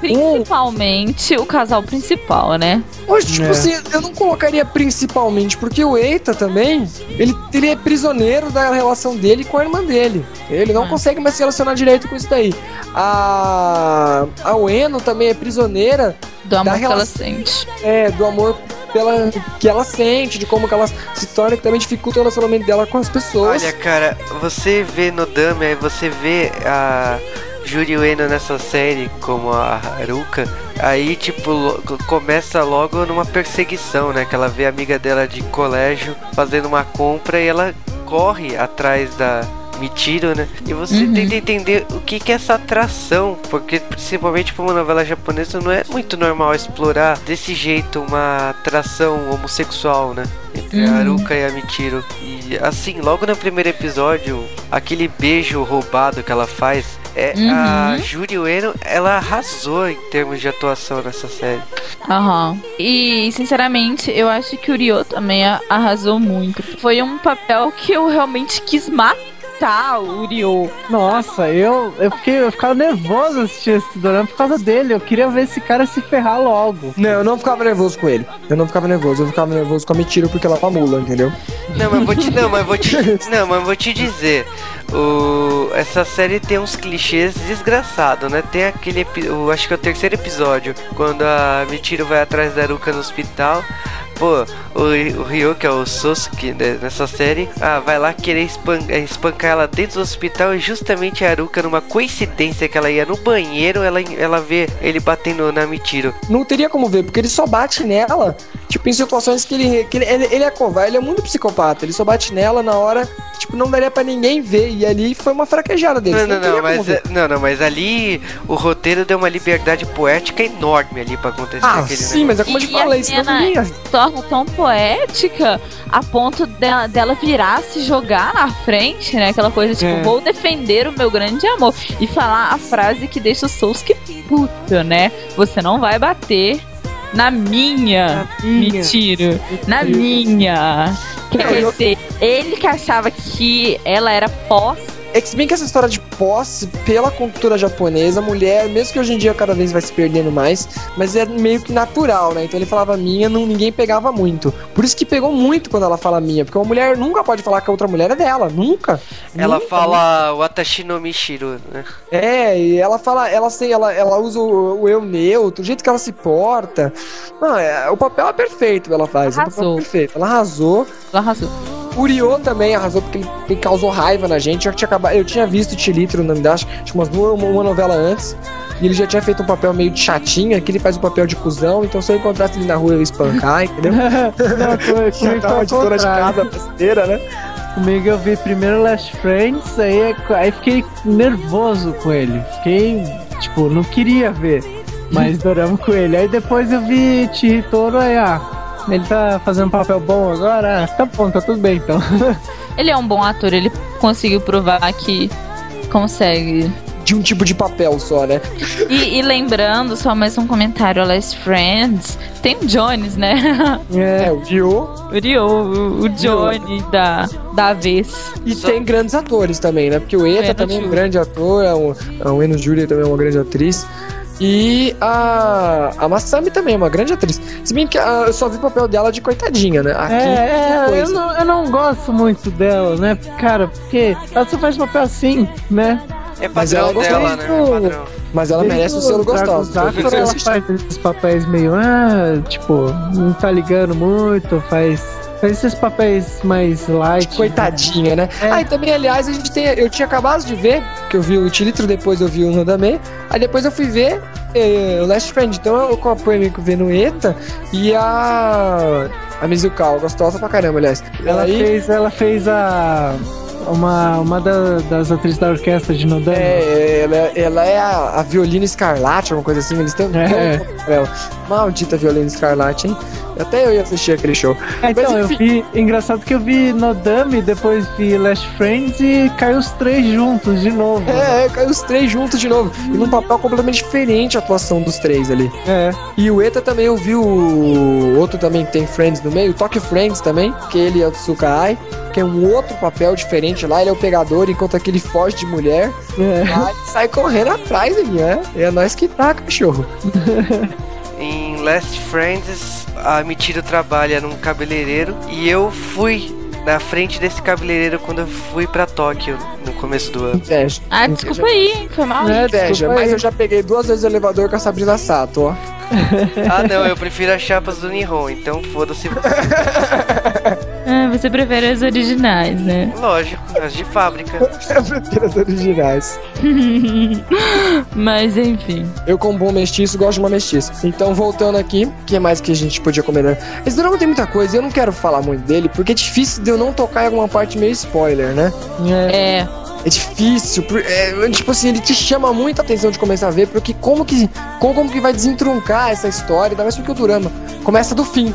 Principalmente o casal principal, né? Hoje, tipo é. assim, eu não colocaria principalmente, porque o Eita também, ele, ele é prisioneiro da relação dele com a irmã dele. Ele não é. consegue mais se relacionar direito com isso daí. A, a Ueno também é prisioneira do amor que ela sente. É, do amor pela, que ela sente, de como que ela se torna, que também dificulta o relacionamento dela com as pessoas. Olha, cara, você vê no Dame, você vê a Juri Ueno nessa série como a Haruka, aí tipo começa logo numa perseguição, né? Que ela vê a amiga dela de colégio fazendo uma compra e ela corre atrás da Mitiro, né? E você uhum. tenta entender o que, que é essa atração, porque principalmente para uma novela japonesa não é muito normal explorar desse jeito uma atração homossexual, né? Entre uhum. a Haruka e a Mitiro. E assim, logo no primeiro episódio, aquele beijo roubado que ela faz é, uhum. A Juri Ueno, ela arrasou em termos de atuação nessa série. Aham. Uhum. E, sinceramente, eu acho que o Ryo também arrasou muito. Foi um papel que eu realmente quis matar matar o Ryo. Nossa, eu, eu, fiquei, eu ficava nervoso assistindo esse dorama por causa dele. Eu queria ver esse cara se ferrar logo. Não, eu não ficava nervoso com ele. Eu não ficava nervoso. Eu ficava nervoso com a Mitiro porque ela é mula, entendeu? Não, mas vou te, não, mas vou te, não, mas vou te dizer. O, essa série tem uns clichês desgraçados, né? Tem aquele, o, acho que é o terceiro episódio, quando a Mitiro vai atrás da Aruka no hospital. Pô, o, o Ryo, que é o Sosuke né, nessa série, ah, vai lá querer espancar, espancar ela dentro do hospital e justamente a Aruka, numa coincidência que ela ia no banheiro, ela, ela vê ele batendo na Mitiro. Não teria como ver, porque ele só bate nela, tipo, em situações que ele, que ele, ele, ele é covarde, ele é muito psicopata, ele só bate nela na hora, tipo, não daria para ninguém ver, e ali foi uma fraquejada dele. Não, não, não, não mas, não, não, mas ali o roteiro deu uma liberdade poética enorme ali para acontecer ah, aquele sim, negócio. mas é como eu te falei, isso não ninguém torna tão poética a ponto dela, dela virar, se jogar na frente, né? Aquela coisa tipo, é. vou defender o meu grande amor. E falar a frase que deixa o Souls puta, né? Você não vai bater na minha. Na minha. Mentira. Na minha. Quer dizer, ele que achava que ela era pós É que se bem que essa história de posse, pela cultura japonesa, a mulher, mesmo que hoje em dia cada vez vai se perdendo mais, mas é meio que natural, né? Então ele falava minha, não, ninguém pegava muito. Por isso que pegou muito quando ela fala minha, porque uma mulher nunca pode falar que a outra mulher é dela, nunca. Ela Nunca, fala Watashi no Michiru, né? É, e ela fala, ela sei, ela, ela usa o, o eu neutro, o jeito que ela se porta. Não, é, o papel é perfeito, ela faz. O papel Arrasou. é perfeito. Ela arrasou. Ela arrasou. Ryo também arrasou porque ele, ele causou raiva na gente. Eu tinha, acabado, eu tinha visto o Tilitro, o nome da acho acho que umas duas, uma, uma novela antes. E ele já tinha feito um papel meio de chatinho, aqui ele faz o papel de cuzão, então se eu encontrasse ele na rua eu ia espancar, entendeu? Não, comigo Já foi tava ao de casa brasileira, né? Comigo eu vi primeiro Last Friends, aí, aí fiquei nervoso com ele. Fiquei, tipo, não queria ver. Mas doramos com ele. Aí depois eu vi Chihitoro, aí, ah, ele tá fazendo um papel bom agora? Ah, tá bom, tá tudo bem então. Ele é um bom ator, ele conseguiu provar que consegue. De um tipo de papel só, né? E, e lembrando, só mais um comentário, a Last Friends, tem o Jones, né? É, o Ryo. O Ryo, o, o Johnny da, da vez. E Só- tem grandes atores também, né? Porque o Eta também é um grande ator, é um, é um Eno Júlia também é uma grande atriz. E a, a Masami também é uma grande atriz. Se bem que ah, eu só vi o papel dela de coitadinha, né? Aqui, É, é, eu não, eu não gosto muito dela, né? Cara, porque ela só faz papel assim, né? É Mas ela dela, né? do- É padrão. mas ela merece o selo gostoso. Ela faz esses papéis meio, ah, tipo, não tá ligando muito, faz, esses papéis mais light. Coitadinha, né? É. Ah, e também, aliás, a gente tem. Eu tinha acabado de ver, que eu vi o Tilitro, depois eu vi o Nodame. Aí depois eu fui ver eh, o Last Friend. Então eu acompanho o Eta e a. A Mizuka, gostosa pra caramba, aliás. Ela aí, fez, ela fez a uma, uma da- das atrizes da orquestra de Nodama. É, ela, ela é a, a violina escarlate, alguma coisa assim. Eles têm um É. ela. Maldita violina escarlate, hein? Até eu ia assistir aquele show. É, então, Mas, eu enfim. vi. Engraçado que eu vi Nodame, depois vi Last Friends e caiu os três juntos de novo. É, é, caiu os três juntos de novo. E num papel completamente diferente a atuação dos três ali. É. E o Eta também eu vi o outro também que tem Friends no meio, o Tokyo Friends também, que ele é o Tsuka É um outro papel diferente lá, ele é o pegador, enquanto aquele foge de mulher, é. lá sai correndo atrás dele, né? É nós que tá, cachorro. Em Last Friends, a Mitiro trabalha num cabeleireiro e eu fui na frente desse cabeleireiro quando eu fui pra Tóquio no começo do ano. Inveja. Ah, desculpa aí, hein, foi mal. É, Inveja, desculpa mas aí. eu já peguei duas vezes o elevador com a Sabrina Sato, ó. Ah, não, eu prefiro as chapas do Nihon, então foda-se. Ah, você prefere as originais, né? Lógico, as de fábrica. Eu prefiro as originais. Mas enfim. Eu, como bom mestiço, gosto de uma mestiça. Então, voltando aqui, o que mais que a gente podia comentar? Esse drama tem muita coisa e eu não quero falar muito dele, porque é difícil de eu não tocar em alguma parte meio spoiler, né? É. É. É difícil, é, tipo assim, ele te chama muita atenção de começar a ver, porque como que, como, como que vai desentruncar essa história, ainda mais porque o drama começa do fim.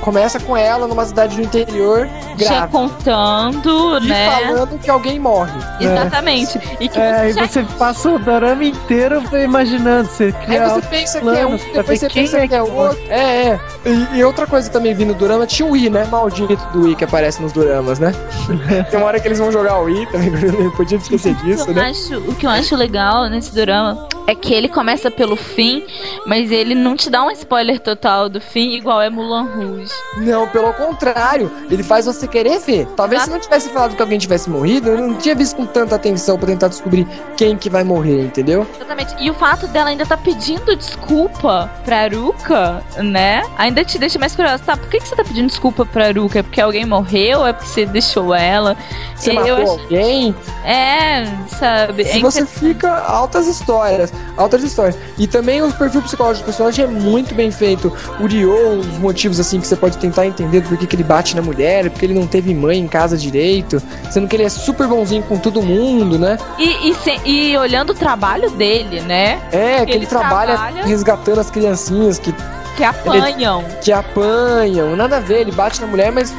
Começa com ela numa cidade do interior, Já grávida, contando, e né? falando que alguém morre. Exatamente. E que É, você e já você passa o dorama inteiro imaginando, você Aí cria você pensa que é um, depois você pensa é que é que outro. É, é. E, e outra coisa também vindo do drama, tinha o Wii, né? Maldito do Wii que aparece nos doramas, né? Tem uma hora que eles vão jogar o Wii também, podia esquecer disso, o né? acho, o que eu acho legal nesse drama é que ele começa pelo fim, mas ele não te dá um spoiler total do fim, igual é Mulan Rouge. Não, pelo contrário, ele faz você querer ver. Talvez se não tivesse falado que alguém tivesse morrido, eu não tinha visto com tanta atenção pra tentar descobrir quem que vai morrer, entendeu? Exatamente. E o fato dela ainda tá pedindo desculpa pra Aruka, né? Ainda te deixa mais curiosa. Tá, por que, que você tá pedindo desculpa pra Aruka? É porque alguém morreu? É porque você deixou ela? Você Eu matou acho- alguém, É, sabe? Se é você fica altas histórias, altas histórias. E também o perfil psicológico do personagem é muito bem feito. O Ryo, os motivos assim que você pode tentar entender do porquê que ele bate na mulher, porque ele não teve mãe em casa direito, sendo que ele é super bonzinho com todo mundo, né? E, e, se- e olhando o trabalho dele, né? É, que ele, Ele trabalha, trabalha- resgatando as criancinhas que, Que apanham. que apanham, nada a ver, ele bate na mulher, mas.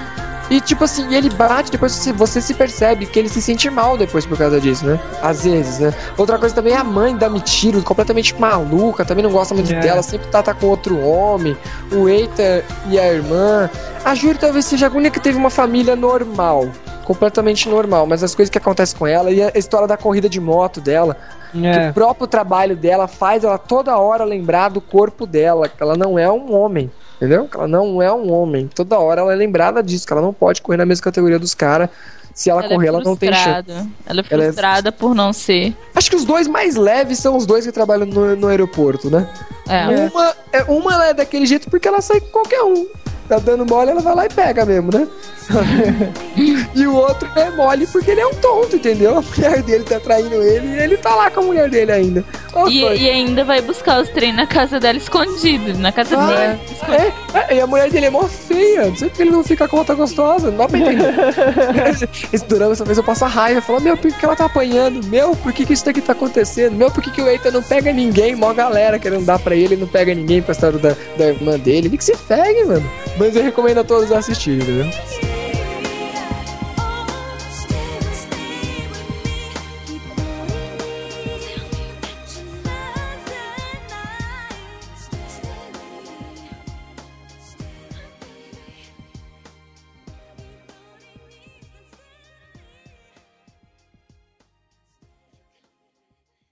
E tipo assim, ele bate, depois você, você se percebe que ele se sente mal depois por causa disso, né? Às vezes, né? Outra coisa também é a mãe da Mitiro, completamente maluca, também não gosta muito É. dela, sempre tá, tá com outro homem. O Eita e a irmã. A Júri talvez seja a única que teve uma família normal. completamente normal, mas as coisas que acontecem com ela e a história da corrida de moto dela, que É. o próprio trabalho dela faz ela toda hora lembrar do corpo dela, que ela não é um homem. Entendeu? Ela não é um homem. Toda hora ela é lembrada disso, que ela não pode correr na mesma categoria dos caras. Se ela, correr, é ela não tem chance. frustrada. Ela é Ela é- frustrada por não ser. Acho que os dois mais leves são os dois que trabalham no, no aeroporto, né? É. Uma, é, uma ela é daquele jeito porque ela sai com qualquer um. Tá dando mole, ela vai lá e pega mesmo, né? e o outro é mole porque ele é um tonto, entendeu? A mulher dele tá traindo ele e ele tá lá com a mulher dele ainda. Ó, E, e ainda vai buscar os trem na casa dela escondido. Na casa Ah, dele. é, é, e a mulher dele é mó feia. Não sei porque ele não fica com outra gostosa. Não dá pra entender. Esse durama, essa vez eu passo a raiva. Falo, meu, por que que ela tá apanhando? Meu, por que, que isso daqui tá acontecendo? Meu, por que, que o Eita não pega ninguém? Mó galera querendo dar pra ele, não pega ninguém pra história da, da irmã dele. Ele que se pegue, mano. Mas eu recomendo a todos assistirem, entendeu?